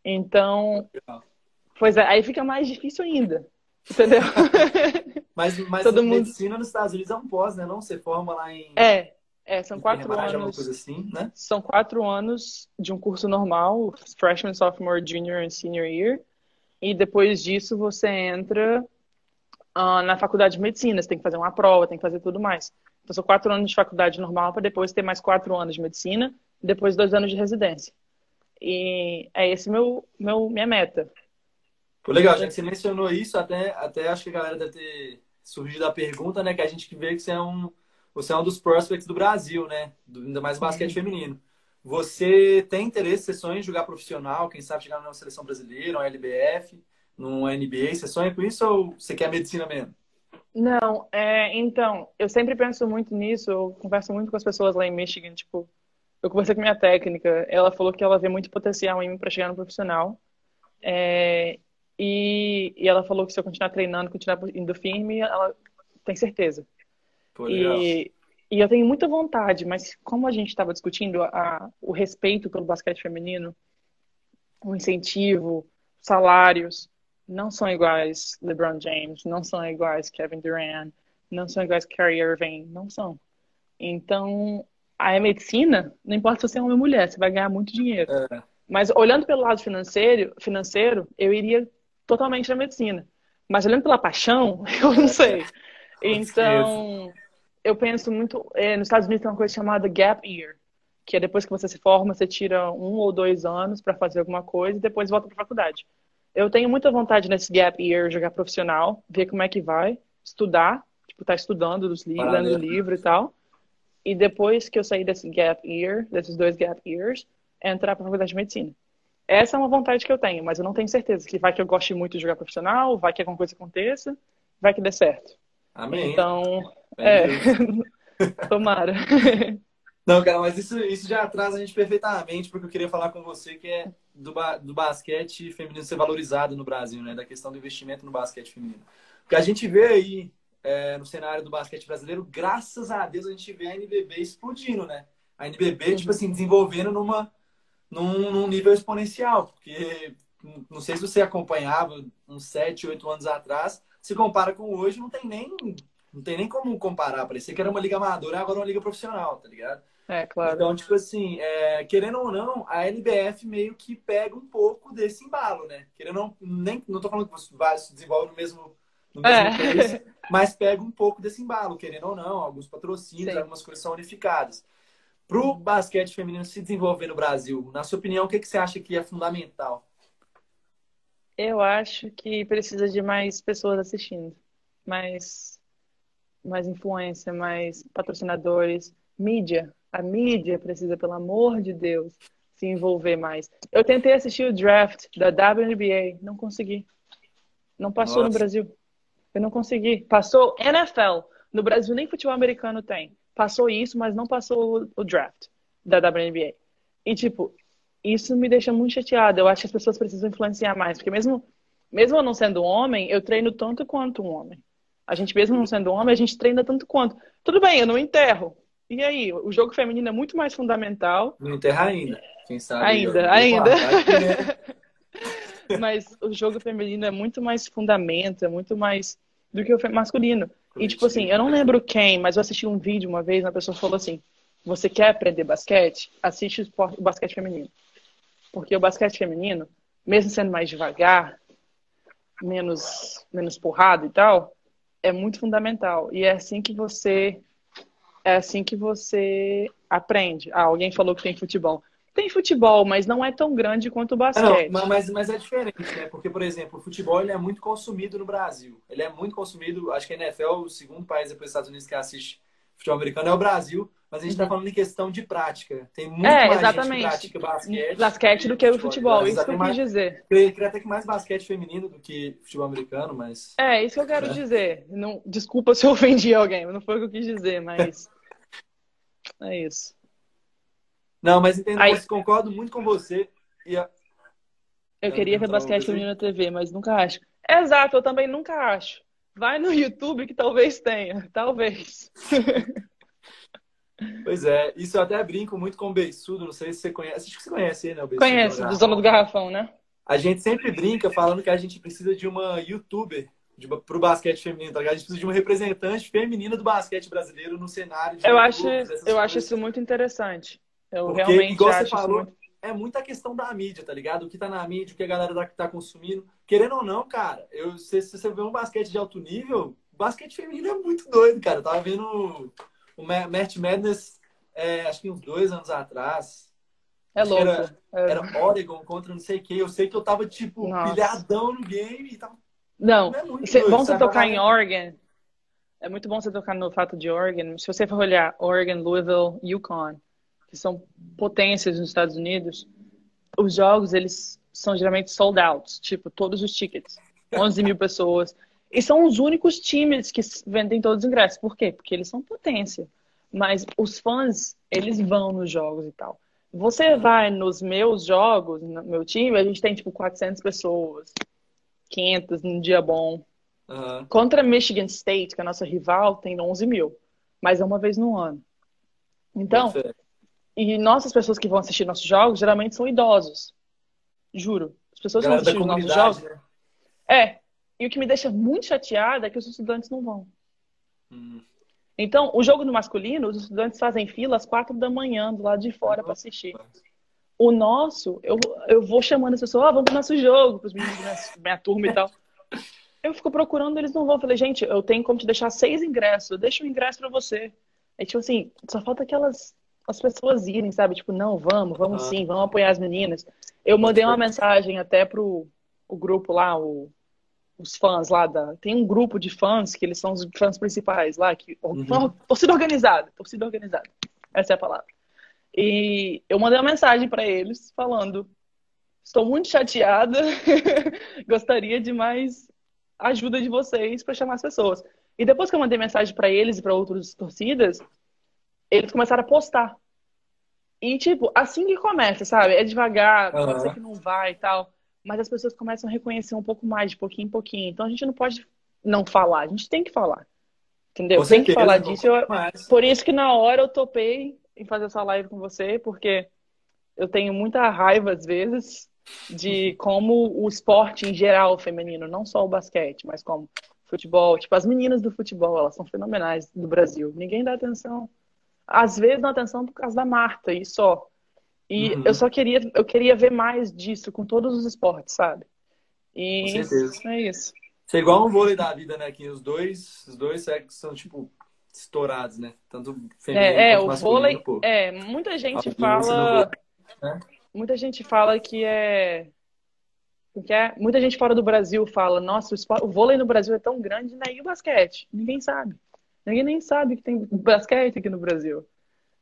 Então, pois é, aí fica mais difícil ainda. Entendeu? mas mas Todo medicina mundo... nos Estados Unidos é um pós, né? Não você forma lá em. É, é são quatro anos. Assim, né? São quatro anos de um curso normal, freshman, sophomore, junior e senior year. E depois disso você entra uh, na faculdade de medicina. Você tem que fazer uma prova, tem que fazer tudo mais. Então, são quatro anos de faculdade normal para depois ter mais quatro anos de medicina e depois dois anos de residência. E é esse meu, meu minha meta. Pô, legal, já que você mencionou isso, até, até acho que a galera deve ter surgido a pergunta, né? Que a gente vê que você é um, você é um dos prospects do Brasil, né? Do, ainda mais basquete uhum. feminino. Você tem interesse, você sonha em jogar profissional, quem sabe chegar na seleção brasileira, uma LBF? No NBA? Você sonha com isso ou você quer medicina mesmo? Não, é, então, eu sempre penso muito nisso, eu converso muito com as pessoas lá em Michigan, tipo, eu conversei com minha técnica, ela falou que ela vê muito potencial em mim para chegar no profissional, é, e, e, ela falou que se eu continuar treinando, continuar indo firme, ela tem certeza. Pô, e, e eu tenho muita vontade, mas como a gente estava discutindo a, o respeito pelo basquete feminino, o incentivo, salários, não são iguais LeBron James, não são iguais Kevin Durant, não são iguais Kyrie Irving, não são. Então, a medicina, não importa se você é homem ou mulher, você vai ganhar muito dinheiro. É. Mas olhando pelo lado financeiro, financeiro, eu iria totalmente na medicina. Mas olhando pela paixão, eu não sei. Então, eu penso muito. É, nos Estados Unidos tem uma coisa chamada gap year, que é depois que você se forma, você tira um ou dois anos para fazer alguma coisa e depois volta para faculdade. Eu tenho muita vontade nesse gap year jogar profissional, ver como é que vai, estudar, tipo, tá estudando dos livros, lendo livro e tal. E depois que eu sair desse gap year, desses dois gap years, entrar para a faculdade de medicina. Essa é uma vontade que eu tenho, mas eu não tenho certeza que vai que eu goste muito de jogar profissional, vai que alguma coisa aconteça, vai que dê certo. Amém. Então, é. Tomara. Não, cara, mas isso, isso já traz a gente perfeitamente porque eu queria falar com você, que é do, ba do basquete feminino ser valorizado no Brasil, né? Da questão do investimento no basquete feminino. Porque a gente vê aí é, no cenário do basquete brasileiro, graças a Deus, a gente vê a NBB explodindo, né? A NBB, uhum. tipo assim, desenvolvendo numa, num, num nível exponencial. Porque não sei se você acompanhava uns 7, 8 anos atrás, se compara com hoje, não tem nem, não tem nem como comparar. Parecia que era uma liga amadora, agora é uma liga profissional, tá ligado? É, claro. Então, tipo assim, é, querendo ou não, a LBF meio que pega um pouco desse embalo, né? Querendo ou não, nem, não tô falando que você vai se desenvolve no mesmo, no mesmo é. país, mas pega um pouco desse embalo, querendo ou não, alguns patrocínios, Sim. algumas coisas são unificadas. Para o basquete feminino se desenvolver no Brasil, na sua opinião, o que, que você acha que é fundamental? Eu acho que precisa de mais pessoas assistindo, mais, mais influência, mais patrocinadores, mídia. A mídia precisa, pelo amor de Deus, se envolver mais. Eu tentei assistir o draft da WNBA, não consegui. Não passou no Nossa. Brasil. Eu não consegui. Passou NFL. No Brasil nem futebol americano tem. Passou isso, mas não passou o- o draft da WNBA. E tipo, isso me deixa muito chateada. Eu acho que as pessoas precisam influenciar mais, porque mesmo mesmo eu não sendo homem, eu treino tanto quanto um homem. A gente mesmo não sendo homem, a gente treina tanto quanto. Tudo bem, eu não enterro. E aí, o jogo feminino é muito mais fundamental, Não enterra ainda. Quem sabe? Ainda, eu- ainda. Né? mas o jogo feminino é muito mais fundamento, é muito mais do que o masculino. E tipo assim, eu não lembro quem, mas eu assisti um vídeo uma vez, uma pessoa falou assim: você quer aprender basquete? Assiste o basquete feminino. Porque o basquete feminino, mesmo sendo mais devagar, menos, menos porrada e tal, é muito fundamental. E é assim que você é assim que você aprende. Ah, alguém falou que tem futebol. Tem futebol, mas não é tão grande quanto o basquete. não, mas, mas é diferente, né? Porque, por exemplo, o futebol ele é muito consumido no Brasil. Ele é muito consumido, acho que a NFL, o segundo país depois dos Estados Unidos que assiste futebol americano é o Brasil, mas a gente está falando em questão de prática. Tem muito Uhum. É, mais exatamente. gente que pratica basquete. basquete do que o futebol. Vezes Isso que eu mais- quis dizer. Eu queria até que mais basquete feminino do que futebol americano, mas. É, isso que eu quero É. dizer. Não, desculpa se eu ofendi alguém, não foi o que eu quis dizer, mas é isso. Não, mas entendo, Aí- eu concordo muito com você. E a- Eu queria ver basquete feminino na TV, mas nunca acho. Exato, eu também nunca acho. Vai no YouTube que talvez tenha, talvez. Pois é, isso eu até brinco muito com o Beiçudo, não sei se você conhece. Acho que você conhece ele, né? O Beiçudo, Conhece, do Zona do Garrafão, né? A gente sempre brinca falando que a gente precisa de uma youtuber de, pro basquete feminino, tá ligado? A gente precisa de uma representante feminina do basquete brasileiro no cenário de Eu acho, eu acho isso muito interessante. Eu Porque, realmente igual você acho isso falou, muito. é muita questão da mídia, tá ligado? O que tá na mídia, o que a galera tá, tá consumindo. Querendo ou não, cara, eu, se, se você vê um basquete de alto nível, o basquete feminino é muito doido, cara. Eu tava vendo o March Madness, é, acho que uns dois anos atrás. É louco. Era- É. Era Oregon contra não sei quem. Eu sei que eu tava, tipo, Nossa. pilhadão no game e tava. Não, é muito Cê- bom você sabe? tocar em Oregon. É muito bom você tocar no fato de Oregon. Se você for olhar Oregon, Louisville, Yukon, que são potências nos Estados Unidos, os jogos eles são geralmente sold out, tipo todos os tickets, 11 mil pessoas. E são os únicos times que vendem todos os ingressos. Por quê? Porque eles são potência. Mas os fãs, eles vão nos jogos e tal. Você vai nos meus jogos, no meu time, a gente tem tipo 400 pessoas, 500 num dia bom. Aham. Contra Michigan State, que é a nossa rival, tem 11 mil. Mas é uma vez no ano. Então, e nossas pessoas que vão assistir nossos jogos geralmente são idosos. Juro. As pessoas que vão Galera da assistir os nossos jogos. né? É. E o que me deixa muito chateada é que os estudantes não vão. Hum. Então, o jogo no masculino, os estudantes fazem fila às quatro da manhã do lado de fora para assistir. O nosso, eu, eu vou chamando as pessoas, ó, vamos pro nosso jogo, pros meninos da minha, minha turma e tal. Eu fico procurando, eles não vão. Eu falei, gente, eu tenho como te deixar seis ingressos, eu deixo um ingresso pra você. Aí, tipo assim, só falta aquelas as pessoas irem, sabe? Tipo, não, vamos, vamos sim, vamos apoiar as meninas. Eu mandei uma mensagem até pro o grupo lá, o, os fãs lá da. Tem um grupo de fãs que eles são os fãs principais lá, que Uhum. torcida organizada, torcida organizada. Essa é a palavra. E eu mandei uma mensagem pra eles falando: estou muito chateada, gostaria de mais ajuda de vocês para chamar as pessoas. E depois que eu mandei mensagem pra eles e pra outras torcidas, eles começaram a postar. E tipo, assim que começa, sabe? É devagar, pode Aham. ser que não vai e tal, mas as pessoas começam a reconhecer um pouco mais, de pouquinho em pouquinho. Então a gente não pode não falar, a gente tem que falar. Entendeu? Tem que falar disso. Eu, por isso que na hora eu topei em fazer essa live com você, porque eu tenho muita raiva, às vezes, de como o esporte em geral feminino, não só o basquete, mas como futebol. Tipo, as meninas do futebol, elas são fenomenais do Brasil. Ninguém dá atenção. Às vezes dá atenção por causa da Marta e só. E Uhum. eu só queria, eu queria ver mais disso com todos os esportes, sabe? E Com certeza. é isso. Isso é igual um vôlei da vida, né? Que os dois, os dois sexos são, tipo, estourados, né? Tanto feminino É, é o vôlei. pô. É, muita gente A fala. né? Muita gente fala que é. Porque é, muita gente fora do Brasil fala, nossa, o, espor- o vôlei no Brasil é tão grande, né? E o basquete? Ninguém sabe. Ninguém nem sabe que tem basquete aqui no Brasil.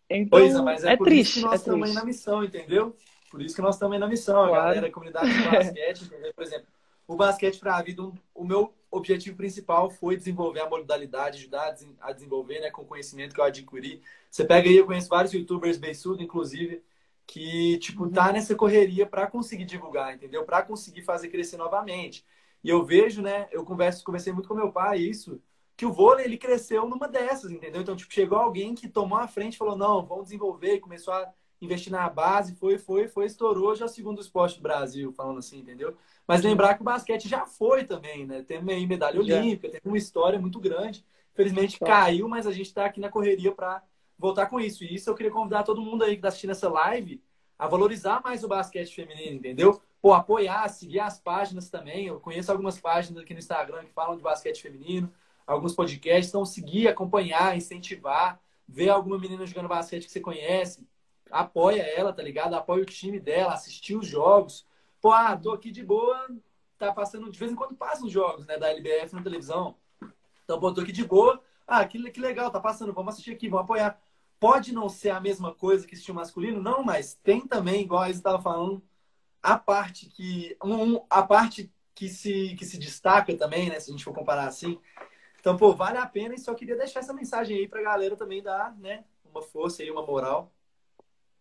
Então, Pois é, mas é, é por isso triste, que nós é estamos aí na missão, entendeu? Por isso que nós estamos aí na missão. A Claro. galera, a comunidade de basquete, entendeu? Por exemplo, o basquete para a vida, o meu objetivo principal foi desenvolver a modalidade, ajudar a desen- a desenvolver, né, com o conhecimento que eu adquiri. Você pega aí, eu conheço vários youtubers beiçudo, inclusive, que, tipo, tá nessa correria para conseguir divulgar, entendeu? Para conseguir fazer crescer novamente. E eu vejo, né, eu converso, conversei muito com meu pai isso, que o vôlei ele cresceu numa dessas, entendeu? Então, tipo, chegou alguém que tomou a frente e falou: "Não, vamos desenvolver", e começou a investir na base, foi, foi, foi, estourou, já é o segundo esporte do Brasil, falando assim, entendeu? Mas lembrar que o basquete já foi também, né? Tem aí medalha olímpica, tem uma história muito grande. Infelizmente Só. caiu, mas a gente está aqui na correria para voltar com isso. E isso eu queria convidar todo mundo aí que está assistindo essa live a valorizar mais o basquete feminino, entendeu? Pô, apoiar, seguir as páginas também. Eu conheço algumas páginas aqui no Instagram que falam de basquete feminino, alguns podcasts. Então, seguir, acompanhar, incentivar, ver alguma menina jogando basquete que você conhece, apoia ela, tá ligado? Apoia o time dela, assistir os jogos. Pô, ah, tô aqui de boa, tá passando, de vez em quando passam os jogos, né, da LBF na televisão. Então, pô, tô aqui de boa. Ah, que, que legal, tá passando, vamos assistir aqui, vamos apoiar. Pode não ser a mesma coisa que assistir masculino, não, mas tem também, igual a Isa estava falando, a parte que um, a parte que se que se destaca também, né, se a gente for comparar assim. Então, pô, vale a pena e só queria deixar essa mensagem aí pra galera também dar, né, uma força aí, uma moral.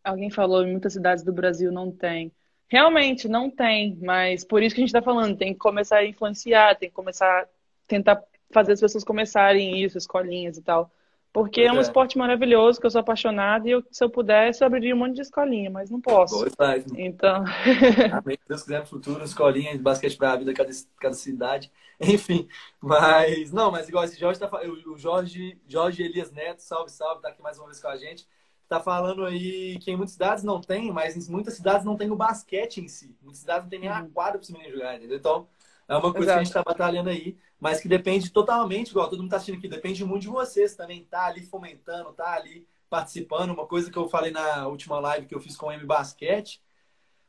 Alguém falou, em muitas cidades do Brasil não tem. Realmente, não tem, mas por isso que a gente está falando, tem que começar a influenciar, tem que começar a tentar fazer as pessoas começarem isso, escolinhas e tal. Porque é um É. esporte maravilhoso, que eu sou apaixonada, e eu, se eu pudesse, eu abriria um monte de escolinha, mas não posso. Boa tarde. Então, Amém. Se Deus quiser, no futuro, escolinha de basquete pra vida, cada, cada cidade. Enfim, mas, não, mas igual esse Jorge tá o Jorge, Jorge Elias Neto, salve, salve, tá aqui mais uma vez com a gente. Tá falando aí que em muitas cidades não tem, mas em muitas cidades não tem o basquete em si. Muitas cidades não tem nem a Uhum. quadra para os meninos jogar, entendeu? Então, é uma coisa que a Exato. gente tá batalhando aí, mas que depende totalmente, igual todo mundo tá assistindo aqui, depende muito de vocês também, tá ali fomentando, tá ali participando. Uma coisa que eu falei na última live que eu fiz com o M Basquete,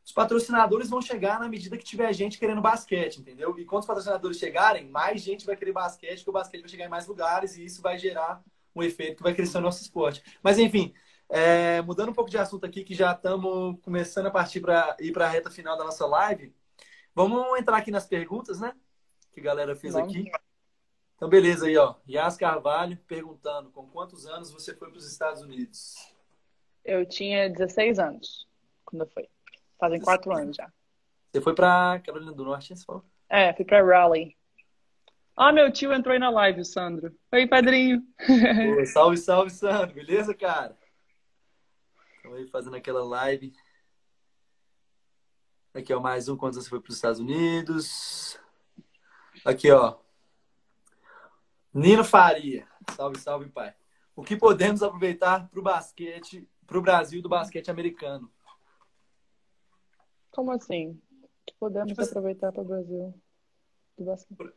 os patrocinadores vão chegar na medida que tiver gente querendo basquete, entendeu? E quando os patrocinadores chegarem, mais gente vai querer basquete, porque o basquete vai chegar em mais lugares e isso vai gerar um efeito que vai crescer o nosso esporte. Mas enfim, é, mudando um pouco de assunto aqui, que já estamos começando a partir para ir para a reta final da nossa live, vamos entrar aqui nas perguntas, né? Que a galera fez Vamos. aqui. Então, beleza aí, ó. Yas Carvalho perguntando: com quantos anos você foi para os Estados Unidos? eu tinha 16 anos quando fui. Fazem quatro anos já. Você foi para Carolina do Norte, você falou? É, fui pra Raleigh. Ah, meu tio entrou aí na live, o Sandro. Oi, padrinho. Pô, salve, salve, Sandro. Beleza, cara? Estamos aí fazendo aquela live. Aqui, ó, mais um. Quantos você foi para os Estados Unidos? Aqui, ó. Nino Faria. Salve, salve, pai. O que podemos aproveitar para o basquete, para o Brasil do basquete americano? Como assim? Que podemos Tipo assim- aproveitar para o Brasil do basquete?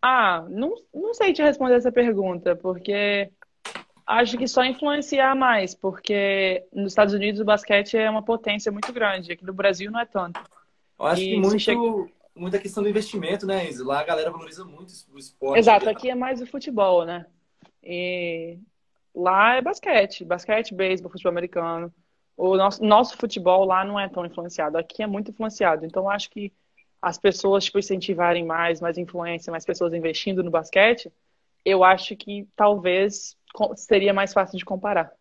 Ah, não, não sei te responder essa pergunta, porque acho que só influenciar mais, porque nos Estados Unidos o basquete é uma potência muito grande, aqui no Brasil não é tanto. Eu acho E que muito, chega- muita questão do investimento, né, Isa? Lá a galera valoriza muito o esporte. Exato, aqui é mais o futebol, né? E lá é basquete, basquete, beisebol, futebol americano. O nosso, nosso futebol lá não é tão influenciado, aqui é muito influenciado. Então acho que as pessoas tipo, incentivarem mais, mais influência, mais pessoas investindo no basquete, eu acho que talvez seria mais fácil de comparar.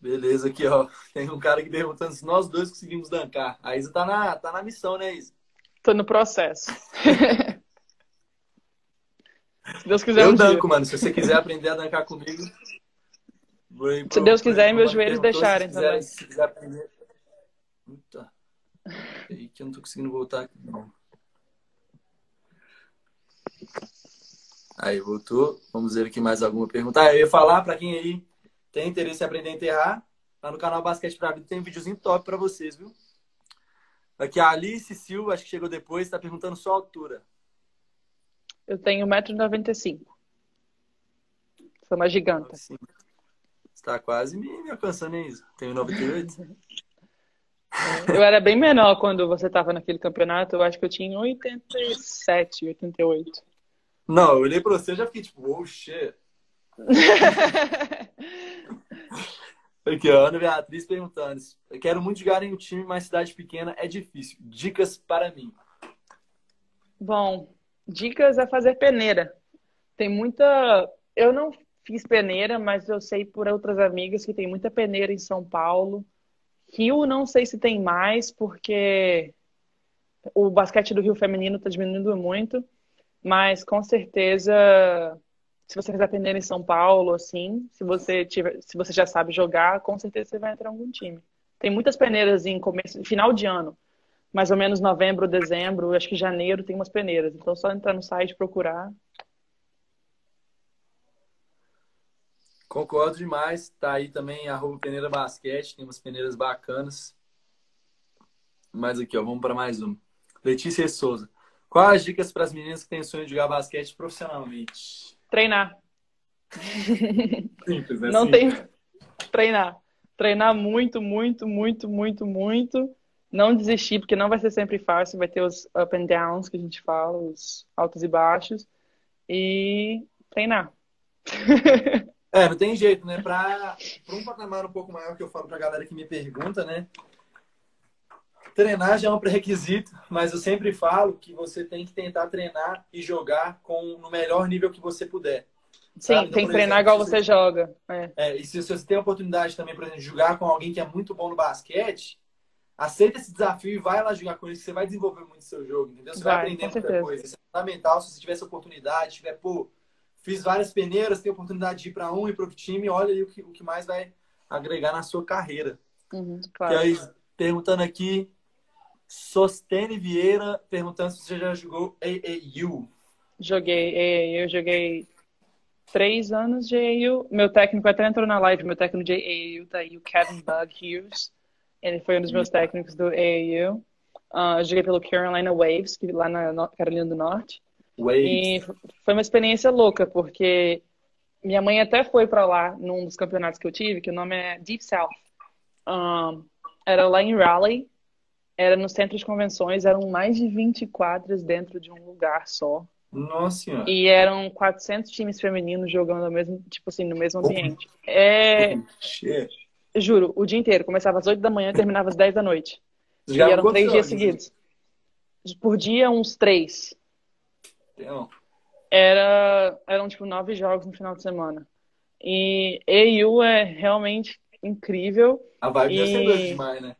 Beleza, aqui, ó. Tem um cara aqui perguntando se nós dois conseguimos dancar. A Isa tá na, tá na missão, né, Isa? Tô no processo. Se Deus quiser Eu um dia. danco, mano. Se você quiser aprender a dancar comigo. vou aí Se Deus quiser pro- meus pro- joelhos deixarem se quiser, também. Se quiser aprender. Puta. Aí que eu não tô conseguindo voltar aqui, não. Aí, voltou. Vamos ver aqui mais alguma pergunta. Ah, eu ia falar pra quem aí tem interesse em aprender a enterrar. Lá no canal Basquete pra Vida tem um videozinho top pra vocês, viu? Aqui a Alice Silva, acho que chegou depois, tá perguntando sua altura. Eu tenho 1,95m. Sou uma giganta. Você tá quase me, me alcançando, hein, Isa? Tenho 98. Eu era bem menor quando você estava naquele campeonato. Eu acho que eu tinha 87, 88. Não, eu olhei pra você e já fiquei tipo, oh shit. Aqui, ó, Ana Beatriz perguntando. Eu quero muito jogar em um time, mas cidade pequena é difícil. Dicas para mim. Bom, dicas é fazer peneira. Tem muita. Eu não fiz peneira, mas eu sei por outras amigas que tem muita peneira em São Paulo. Rio, não sei se tem mais, porque o basquete do Rio feminino está diminuindo muito, mas com certeza, se você fizer peneira em São Paulo, assim, se você tiver, se você já sabe jogar, com certeza você vai entrar em algum time. Tem muitas peneiras em começo, final de ano, mais ou menos novembro, dezembro, acho que janeiro tem umas peneiras. Então, só entrar no site procurar Concordo demais. Tá aí também arroba peneira basquete, tem umas peneiras bacanas. Mas aqui, ó, vamos para mais uma. Letícia Souza. Quais as dicas para as meninas que têm sonho de jogar basquete profissionalmente? Treinar. Simples, né? Não Simples. tem treinar. Treinar muito, muito, muito, muito, muito. Não desistir, porque não vai ser sempre fácil, vai ter os up and downs que a gente fala, os altos e baixos. E treinar. É, não tem jeito, né? Para um patamar um pouco maior que eu falo para a galera que me pergunta, né? Treinar já é um pré-requisito, mas eu sempre falo que você tem que tentar treinar e jogar com no melhor nível que você puder. Sim, sabe? Então, tem que treinar exemplo, igual se você joga. É. É, e se você tem a oportunidade também, por exemplo, de jogar com alguém que é muito bom no basquete, aceita esse desafio e vai lá jogar com ele, que você vai desenvolver muito seu jogo, entendeu? Você vai, Vai, aprender muita certeza. coisa. Isso é fundamental se você tiver essa oportunidade, tiver, pô, fiz várias peneiras, tem oportunidade de ir para um e para outro time, olha aí o que, o que mais vai agregar na sua carreira. Uhum, E claro. aí, perguntando aqui, Sostene Vieira, perguntando se você já jogou AAU. Joguei, é, eu joguei três anos de AAU. Meu técnico até entrou na live, meu técnico de AAU tá aí, o Kevin Bug Hughes. Ele foi um dos meus técnicos do AAU. Ah, eu joguei pelo Carolina Waves, que lá na Carolina do Norte. Waves. E foi uma experiência louca, porque minha mãe até foi pra lá num dos campeonatos que eu tive, que o nome é Deep South. Um, era lá em Raleigh, era no centro de convenções, eram mais de 20 quadras dentro de um lugar só. Nossa senhora. E eram 400 times femininos jogando ao mesmo, tipo assim, no mesmo ambiente. É, Shit. juro, o dia inteiro. Começava às 8 da manhã e terminava às 10 da noite. Você E eram três dias jogos? seguidos. Por dia, uns três. Então, Era, eram tipo nove jogos no final de semana. E AU é realmente incrível. a vibe ser E- doida demais, né?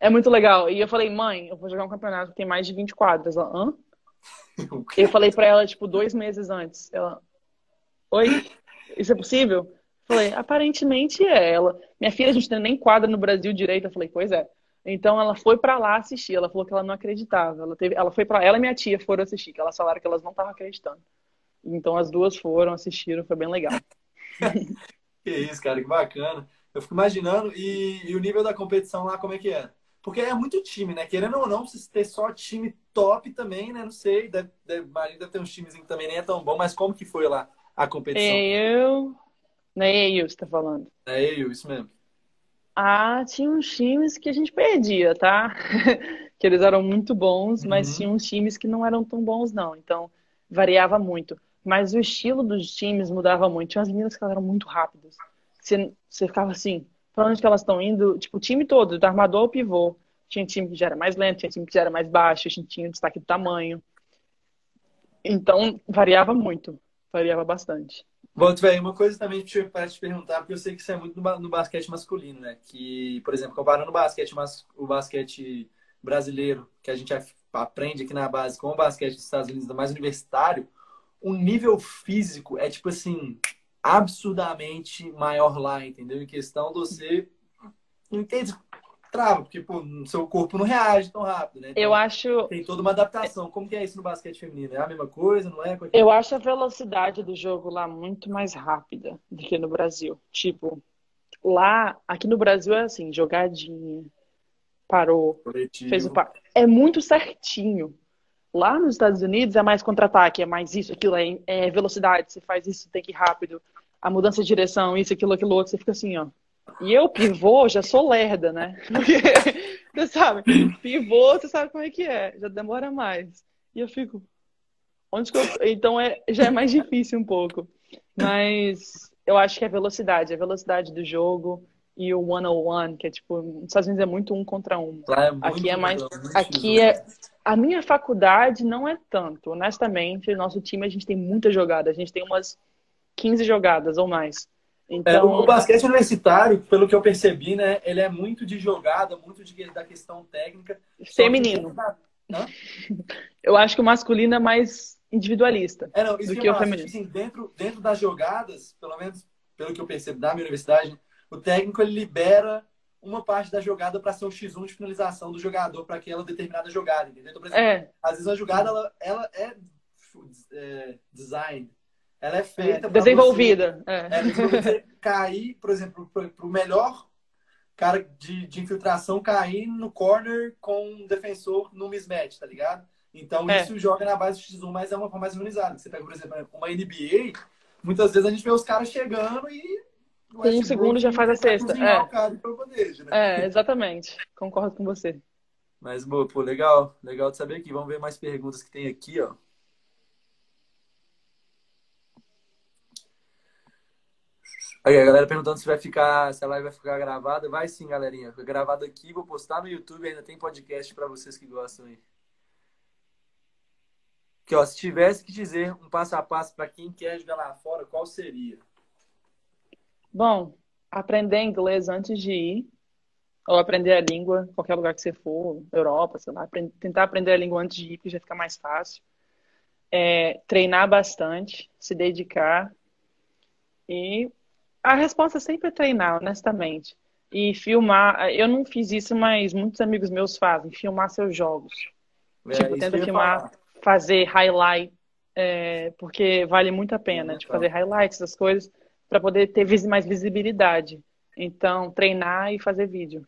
É muito legal. E eu falei, mãe, eu vou jogar um campeonato que tem mais de 20 quadras. Ela, hã? Eu falei pra ela, tipo, dois meses antes. Ela, oi? Isso é possível? Eu Falei, aparentemente é. Ela, minha filha, a gente nem quadra no Brasil direito. Eu falei, pois é. Então ela foi pra lá assistir. Ela falou que ela não acreditava. Ela teve, ela foi para, ela e minha tia foram assistir, que elas falaram que elas não estavam acreditando. Então as duas foram, assistiram, foi bem legal. Que isso, cara, que bacana. Eu fico imaginando, e, e o nível da competição lá, como é que é? Porque é muito time, né? Querendo ou não, se ter só time top também, né? Não sei, deve, deve, ter uns times que também nem é tão bom, mas como que foi lá a competição? Eu. Não é eu você tá falando. É eu, isso mesmo. Ah, tinha uns times que a gente perdia, tá? Que eles eram muito bons, mas Uhum. tinha uns times que não eram tão bons, não. Então, variava muito. Mas o estilo dos times mudava muito. Tinha umas meninas que eram muito rápidas. Você, você ficava assim, pra onde que elas estão indo? Tipo, o time todo, do armador ao pivô. Tinha time que já era mais lento, tinha time que já era mais baixo, tinha, tinha o destaque do tamanho. Então, variava muito. Variava bastante. Bom, velho, uma coisa também para te perguntar, porque eu sei que isso é muito no, ba- no basquete masculino, né? Que, por exemplo, comparando o basquete, o basquete brasileiro, que a gente aprende aqui na base, com o basquete dos Estados Unidos, mais universitário, o nível físico é, tipo assim, absurdamente maior lá, entendeu? Em questão de você não entende, trava, porque, pô, seu corpo não reage tão rápido, né? Então, Eu acho, tem toda uma adaptação. Como que é isso no basquete feminino? É a mesma coisa, não é? É? Eu acho a velocidade do jogo lá muito mais rápida do que no Brasil. Tipo, Lá, aqui no Brasil é assim, jogadinha, parou, Coletivo. fez o par. É muito certinho. Lá nos Estados Unidos é mais contra-ataque, é mais isso, aquilo, é, é velocidade, você faz isso, tem que ir rápido. A mudança de direção, isso, aquilo, aquilo outro, você fica assim, ó. E eu, pivô, já sou lerda, né? Porque, você sabe, pivô, você sabe como é que é, já demora mais. E eu fico, onde eu... Então é, já é mais difícil um pouco. Mas eu acho que é a velocidade, a velocidade do jogo e o one-on-one, que é tipo, nos Estados Unidos é muito um contra um. Lá é muito Aqui é mais. Aqui é. A minha faculdade não é tanto. Honestamente, nosso time a gente tem muita jogada. A gente tem umas 15 jogadas ou mais. É, Então, o basquete universitário, pelo que eu percebi, né, ele é muito de jogada, muito de, da questão técnica. Só que- feminino. Hã? Eu acho que o masculino é mais individualista. É, não, Do que que o feminino. assim, dentro, dentro das jogadas, pelo menos pelo que eu percebo da minha universidade, o técnico ele libera uma parte da jogada para ser o X1 de finalização do jogador para aquela determinada jogada, entendeu? Então, por exemplo, É, às vezes a jogada ela, ela é, é design, ela é feita é desenvolvida. É. Você, é, pra você cair, por exemplo, para o melhor cara de, de infiltração cair no corner com um defensor no mismatch, tá ligado? Então É. isso joga na base do X1, mas é uma forma mais organizada. Você pega, por exemplo, uma NBA, muitas vezes a gente vê os caras chegando e. Com um Westbrook segundo já faz a cozinhar é. bandeja, né? É, exatamente. Concordo com você. Mas, pô, pô, legal. Legal de saber aqui. Vamos ver mais perguntas que tem aqui, ó. Aí, a galera perguntando se vai ficar, se a live vai ficar gravada. Vai sim, galerinha. Fica gravado aqui, vou postar no YouTube. Ainda tem podcast pra vocês que gostam aí. Aqui, ó, se tivesse que dizer um passo a passo pra quem quer jogar lá fora, qual seria? Bom, aprender inglês antes de ir, ou aprender a língua, qualquer lugar que você for, Europa, sei lá, aprend- tentar aprender a língua antes de ir, que já fica mais fácil. É, treinar bastante, se dedicar. E a resposta sempre é treinar, honestamente. E filmar, eu não fiz isso, mas muitos amigos meus fazem, filmar seus jogos. É, Tipo, tenta filmar. falar. fazer highlight, é, porque vale muito a pena de Então. fazer highlights, essas coisas, para poder ter mais visibilidade. Então, treinar e fazer vídeo.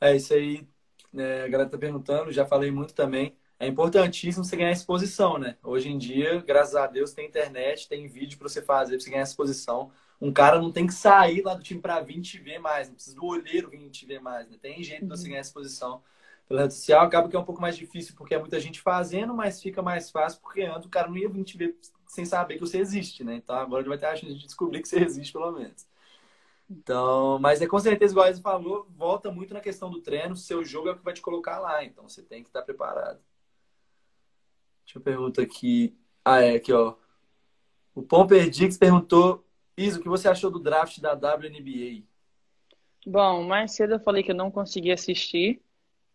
É, isso aí, né, a galera tá perguntando, já falei muito também. É importantíssimo você ganhar exposição, né? Hoje em dia, graças a Deus, tem internet, tem vídeo pra você fazer, pra você ganhar exposição. Um cara não tem que sair lá do time pra vir te ver mais, não precisa do olheiro vir te ver mais, né? Tem jeito de você ganhar exposição pela rede social. Acaba que é um pouco mais difícil porque é muita gente fazendo, mas fica mais fácil porque antes o cara não ia vir te ver sem saber que você existe, né? Então agora ele vai ter a chance de descobrir que você existe, pelo menos. Então, mas é com certeza, igual a Isa falou, volta muito na questão do treino. Seu jogo é o que vai te colocar lá, então você tem que estar preparado. Deixa eu perguntar aqui. Ah, é, aqui, ó. O Pomper Dix perguntou: Isa, o que você achou do draft da WNBA? Bom, mais cedo eu falei que eu não consegui assistir,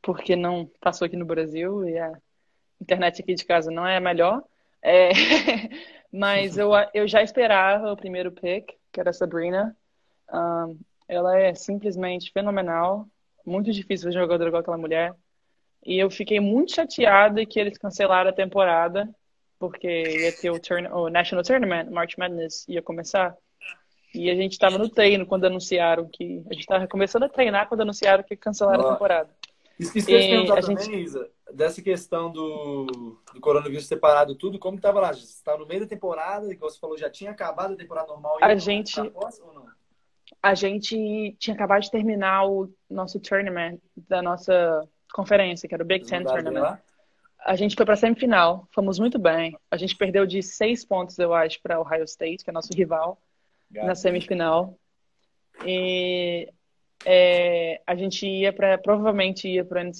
porque não passou aqui no Brasil e a internet aqui de casa não é a melhor. É, Mas eu, eu já esperava o primeiro pick, que era a Sabrina. Um, ela é simplesmente fenomenal, muito difícil ver jogador igual aquela mulher. E eu fiquei muito chateada que eles cancelaram a temporada, porque ia ter o, turn, o National Tournament, March Madness, ia começar. E a gente estava no treino quando anunciaram que. A gente estava começando a treinar quando anunciaram que cancelaram a temporada. Isso que eu ia te perguntar a também, gente- Isa, dessa questão do, do coronavírus separado tudo, como que tava lá? Você estava no meio da temporada, igual você falou, já tinha acabado a temporada normal e A gente- pós, não? A gente tinha acabado de terminar o nosso tournament da nossa conferência, que era o Big Ten Tournament. A gente foi para semifinal, fomos muito bem. A gente perdeu de seis pontos, eu acho, para Ohio State, que é nosso rival, na semifinal. E é, a gente ia para, provavelmente ia para Alô,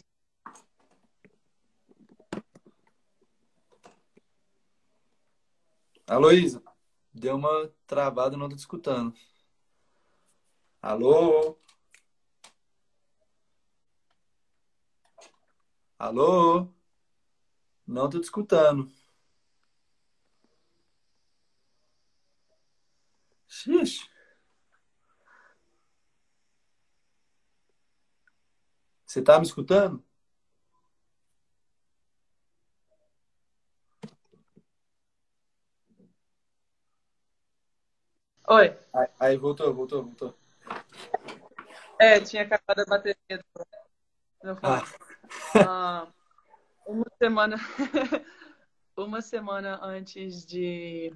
Isa. Deu uma travada, não tô te escutando. Alô? Alô? Não tô te escutando. Xixi. Você tá me escutando? Oi. Aí, aí voltou, voltou, voltou. É, tinha acabado a bateria do meu fone. Ah. uma semana. uma semana antes de,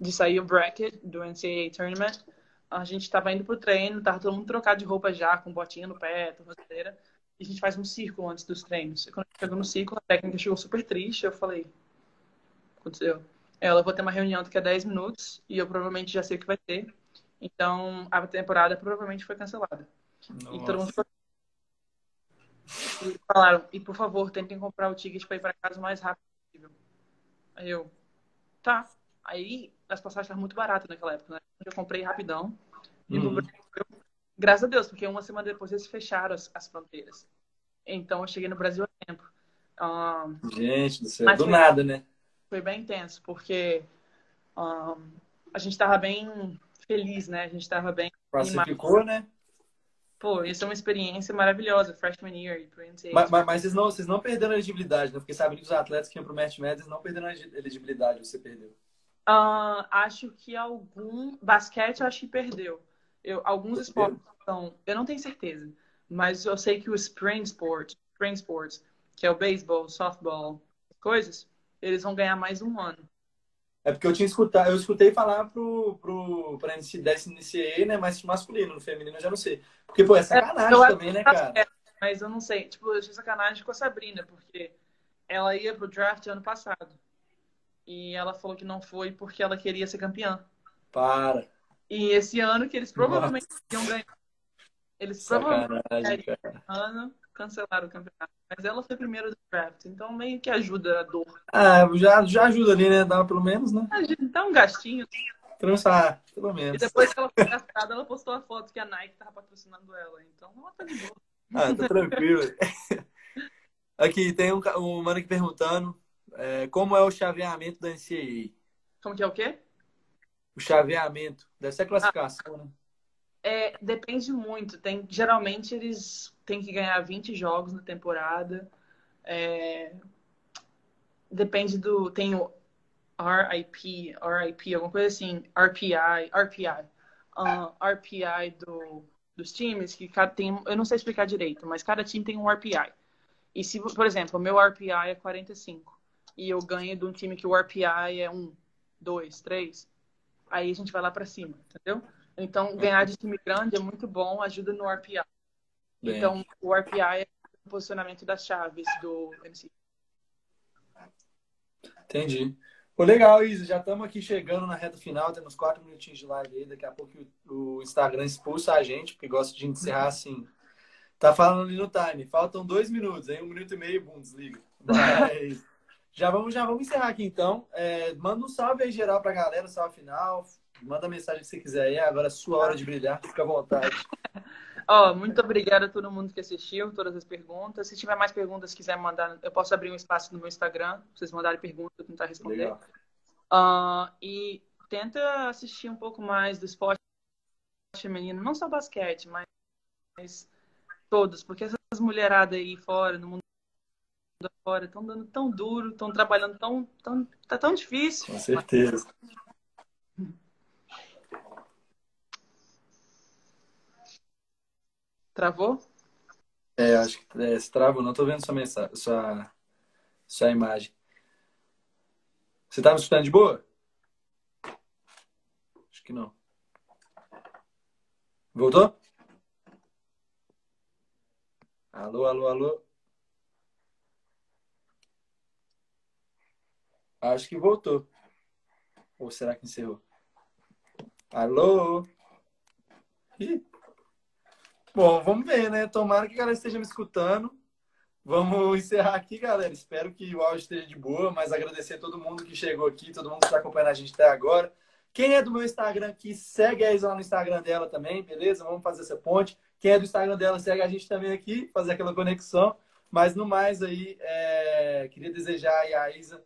de sair o bracket do NCAA Tournament, a gente estava indo pro treino, tava todo mundo trocado de roupa já, com botinha no pé, tornozeleira. E a gente faz um círculo antes dos treinos. E quando chegou no círculo, a técnica chegou super triste. Eu falei: aconteceu? Ela, vou ter uma reunião daqui a 10 minutos e eu provavelmente já sei o que vai ter. Então, a temporada provavelmente foi cancelada. Nossa. E todo mundo e falaram, e por favor, tentem comprar o ticket para ir para casa o mais rápido possível. Aí eu, tá. Aí as passagens estavam muito baratas naquela época, né? Eu comprei rapidão. Uhum. Brasil, graças a Deus, porque uma semana depois eles fecharam as, as fronteiras. Então eu cheguei no Brasil a tempo. Um, Gente do céu, do nada, né? Foi bem intenso, porque um, a gente estava bem feliz, né? A gente estava bem. Classificou, né? Pô, isso é uma experiência maravilhosa, freshman year e Mas, mas, mas, vocês, não, vocês não perderam a elegibilidade, né? Porque sabem que os atletas que iam pro Match Madness não perderam a elegibilidade, você perdeu. Uh, acho que algum... Basquete eu acho que perdeu. Eu, alguns esportes são... Eu não tenho certeza, mas eu sei que o Spring Sport, Spring Sports, que é o beisebol, softball, coisas, eles vão ganhar mais um ano. É porque eu tinha escutado, eu escutei falar pro, pro, pra NCAA, né? Mas masculino, no feminino eu já não sei. Porque, pô, é, é sacanagem é, também, né, cara? É, mas eu não sei. Tipo, eu achei sacanagem com a Sabrina, porque ela ia pro draft ano passado. E ela falou que não foi porque ela queria ser campeã. Para. E esse ano que eles provavelmente Nossa. iam ganhar. Eles sacanagem, provavelmente cara. ano cancelaram o campeonato. Mas ela foi primeiro do draft, então meio que ajuda a dor. Ah, já, já ajuda ali, né? Dá pelo menos, né? Dá um gastinho. Transar, pelo menos. E depois que ela foi gastada, ela postou a foto que a Nike tava patrocinando ela. Então ela tá de boa. Ah, tá tranquilo. Aqui, tem um, um mano aqui perguntando é, como é o chaveamento da NCAA. Como que é o quê? O chaveamento. Deve ser a classificação, ah. né? É, depende muito. Tem, geralmente eles têm que ganhar 20 jogos na temporada. É, depende do. Tem o RIP, RIP, alguma coisa assim, RPI, RPI. Uh, RPI do, dos times, que cada, tem. Eu não sei explicar direito, mas cada time tem um RPI. E se, por exemplo, o meu RPI é 45 e eu ganho de um time que o RPI é 1, 2, 3, aí a gente vai lá para cima, entendeu? Então, ganhar de time grande é muito bom, ajuda no RPI. Bem. Então, o RPI é o posicionamento das chaves do MC. Entendi. Pô, legal, Isa. Já estamos aqui chegando na reta final, temos quatro minutinhos de live aí. Daqui a pouco o Instagram expulsa a gente, porque gosta de encerrar assim. Tá falando ali no time. Faltam dois minutos, aí um minuto e meio, bum, desliga. Mas já vamos, já vamos encerrar aqui então. É, manda um salve aí geral pra galera, salve final. Manda a mensagem que você quiser aí. Agora é sua hora de brilhar. Fica à vontade. Ó, oh, muito obrigada a todo mundo que assistiu, todas as perguntas. Se tiver mais perguntas, quiser mandar, eu posso abrir um espaço no meu Instagram, pra vocês mandarem perguntas, eu tentar responder. Uh, e tenta assistir um pouco mais do esporte feminino, não só basquete, mas, mas todos, porque essas mulheradas aí fora, no mundo fora, estão dando tão duro, estão trabalhando tão, tão. tá tão difícil. Com certeza. Travou? É, acho que é, se travou. Não estou vendo sua, mensagem, sua, sua imagem. Você está me escutando de boa? Acho que não. Voltou? Alô, alô, alô. Acho que voltou. Ou será que encerrou? Alô? Ih. Bom, vamos ver, né? Tomara que a galera esteja me escutando. Vamos encerrar aqui, galera. Espero que o áudio esteja de boa, mas agradecer a todo mundo que chegou aqui, todo mundo que está acompanhando a gente até agora. Quem é do meu Instagram aqui, segue a Isa lá no Instagram dela também, beleza? Vamos fazer essa ponte. Quem é do Instagram dela, segue a gente também aqui, fazer aquela conexão. Mas no mais aí, é... queria desejar aí a Isa.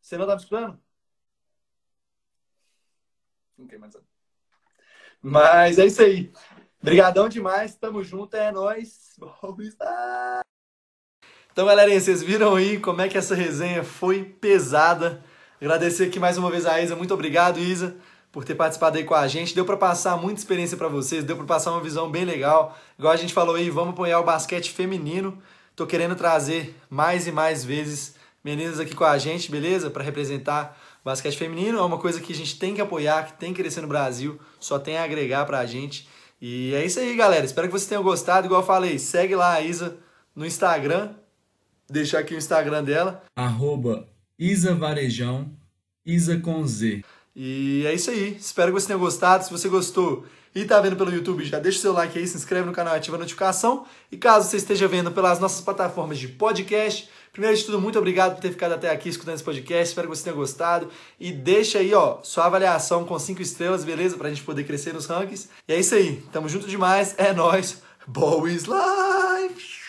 Você não tá me escutando? Não tem mais. Mas é isso aí. Obrigadão demais, tamo junto, é nóis. Então, galerinha, vocês viram aí como é que essa resenha foi pesada. Agradecer aqui mais uma vez a Isa. Muito obrigado, Isa, por ter participado aí com a gente. Deu para passar muita experiência para vocês, deu para passar uma visão bem legal. Igual a gente falou aí, vamos apoiar o basquete feminino. Tô querendo trazer mais e mais vezes meninas aqui com a gente, beleza? Para representar o basquete feminino. É uma coisa que a gente tem que apoiar, que tem que crescer no Brasil, só tem a agregar pra gente. E é isso aí, galera. Espero que vocês tenham gostado. Igual eu falei, segue lá a Isa no Instagram. Deixar aqui o Instagram dela. Arroba Isa Varejão, Isa com Z. E é isso aí. Espero que você tenha gostado. Se você gostou e tá vendo pelo YouTube, já deixa o seu like aí, se inscreve no canal, ativa a notificação. E caso você esteja vendo pelas nossas plataformas de podcast, primeiro de tudo, muito obrigado por ter ficado até aqui escutando esse podcast. Espero que você tenha gostado. E deixa aí, ó, sua avaliação com cinco estrelas, beleza? Pra gente poder crescer nos rankings. E é isso aí. Tamo junto demais. É nóis. Boys Life!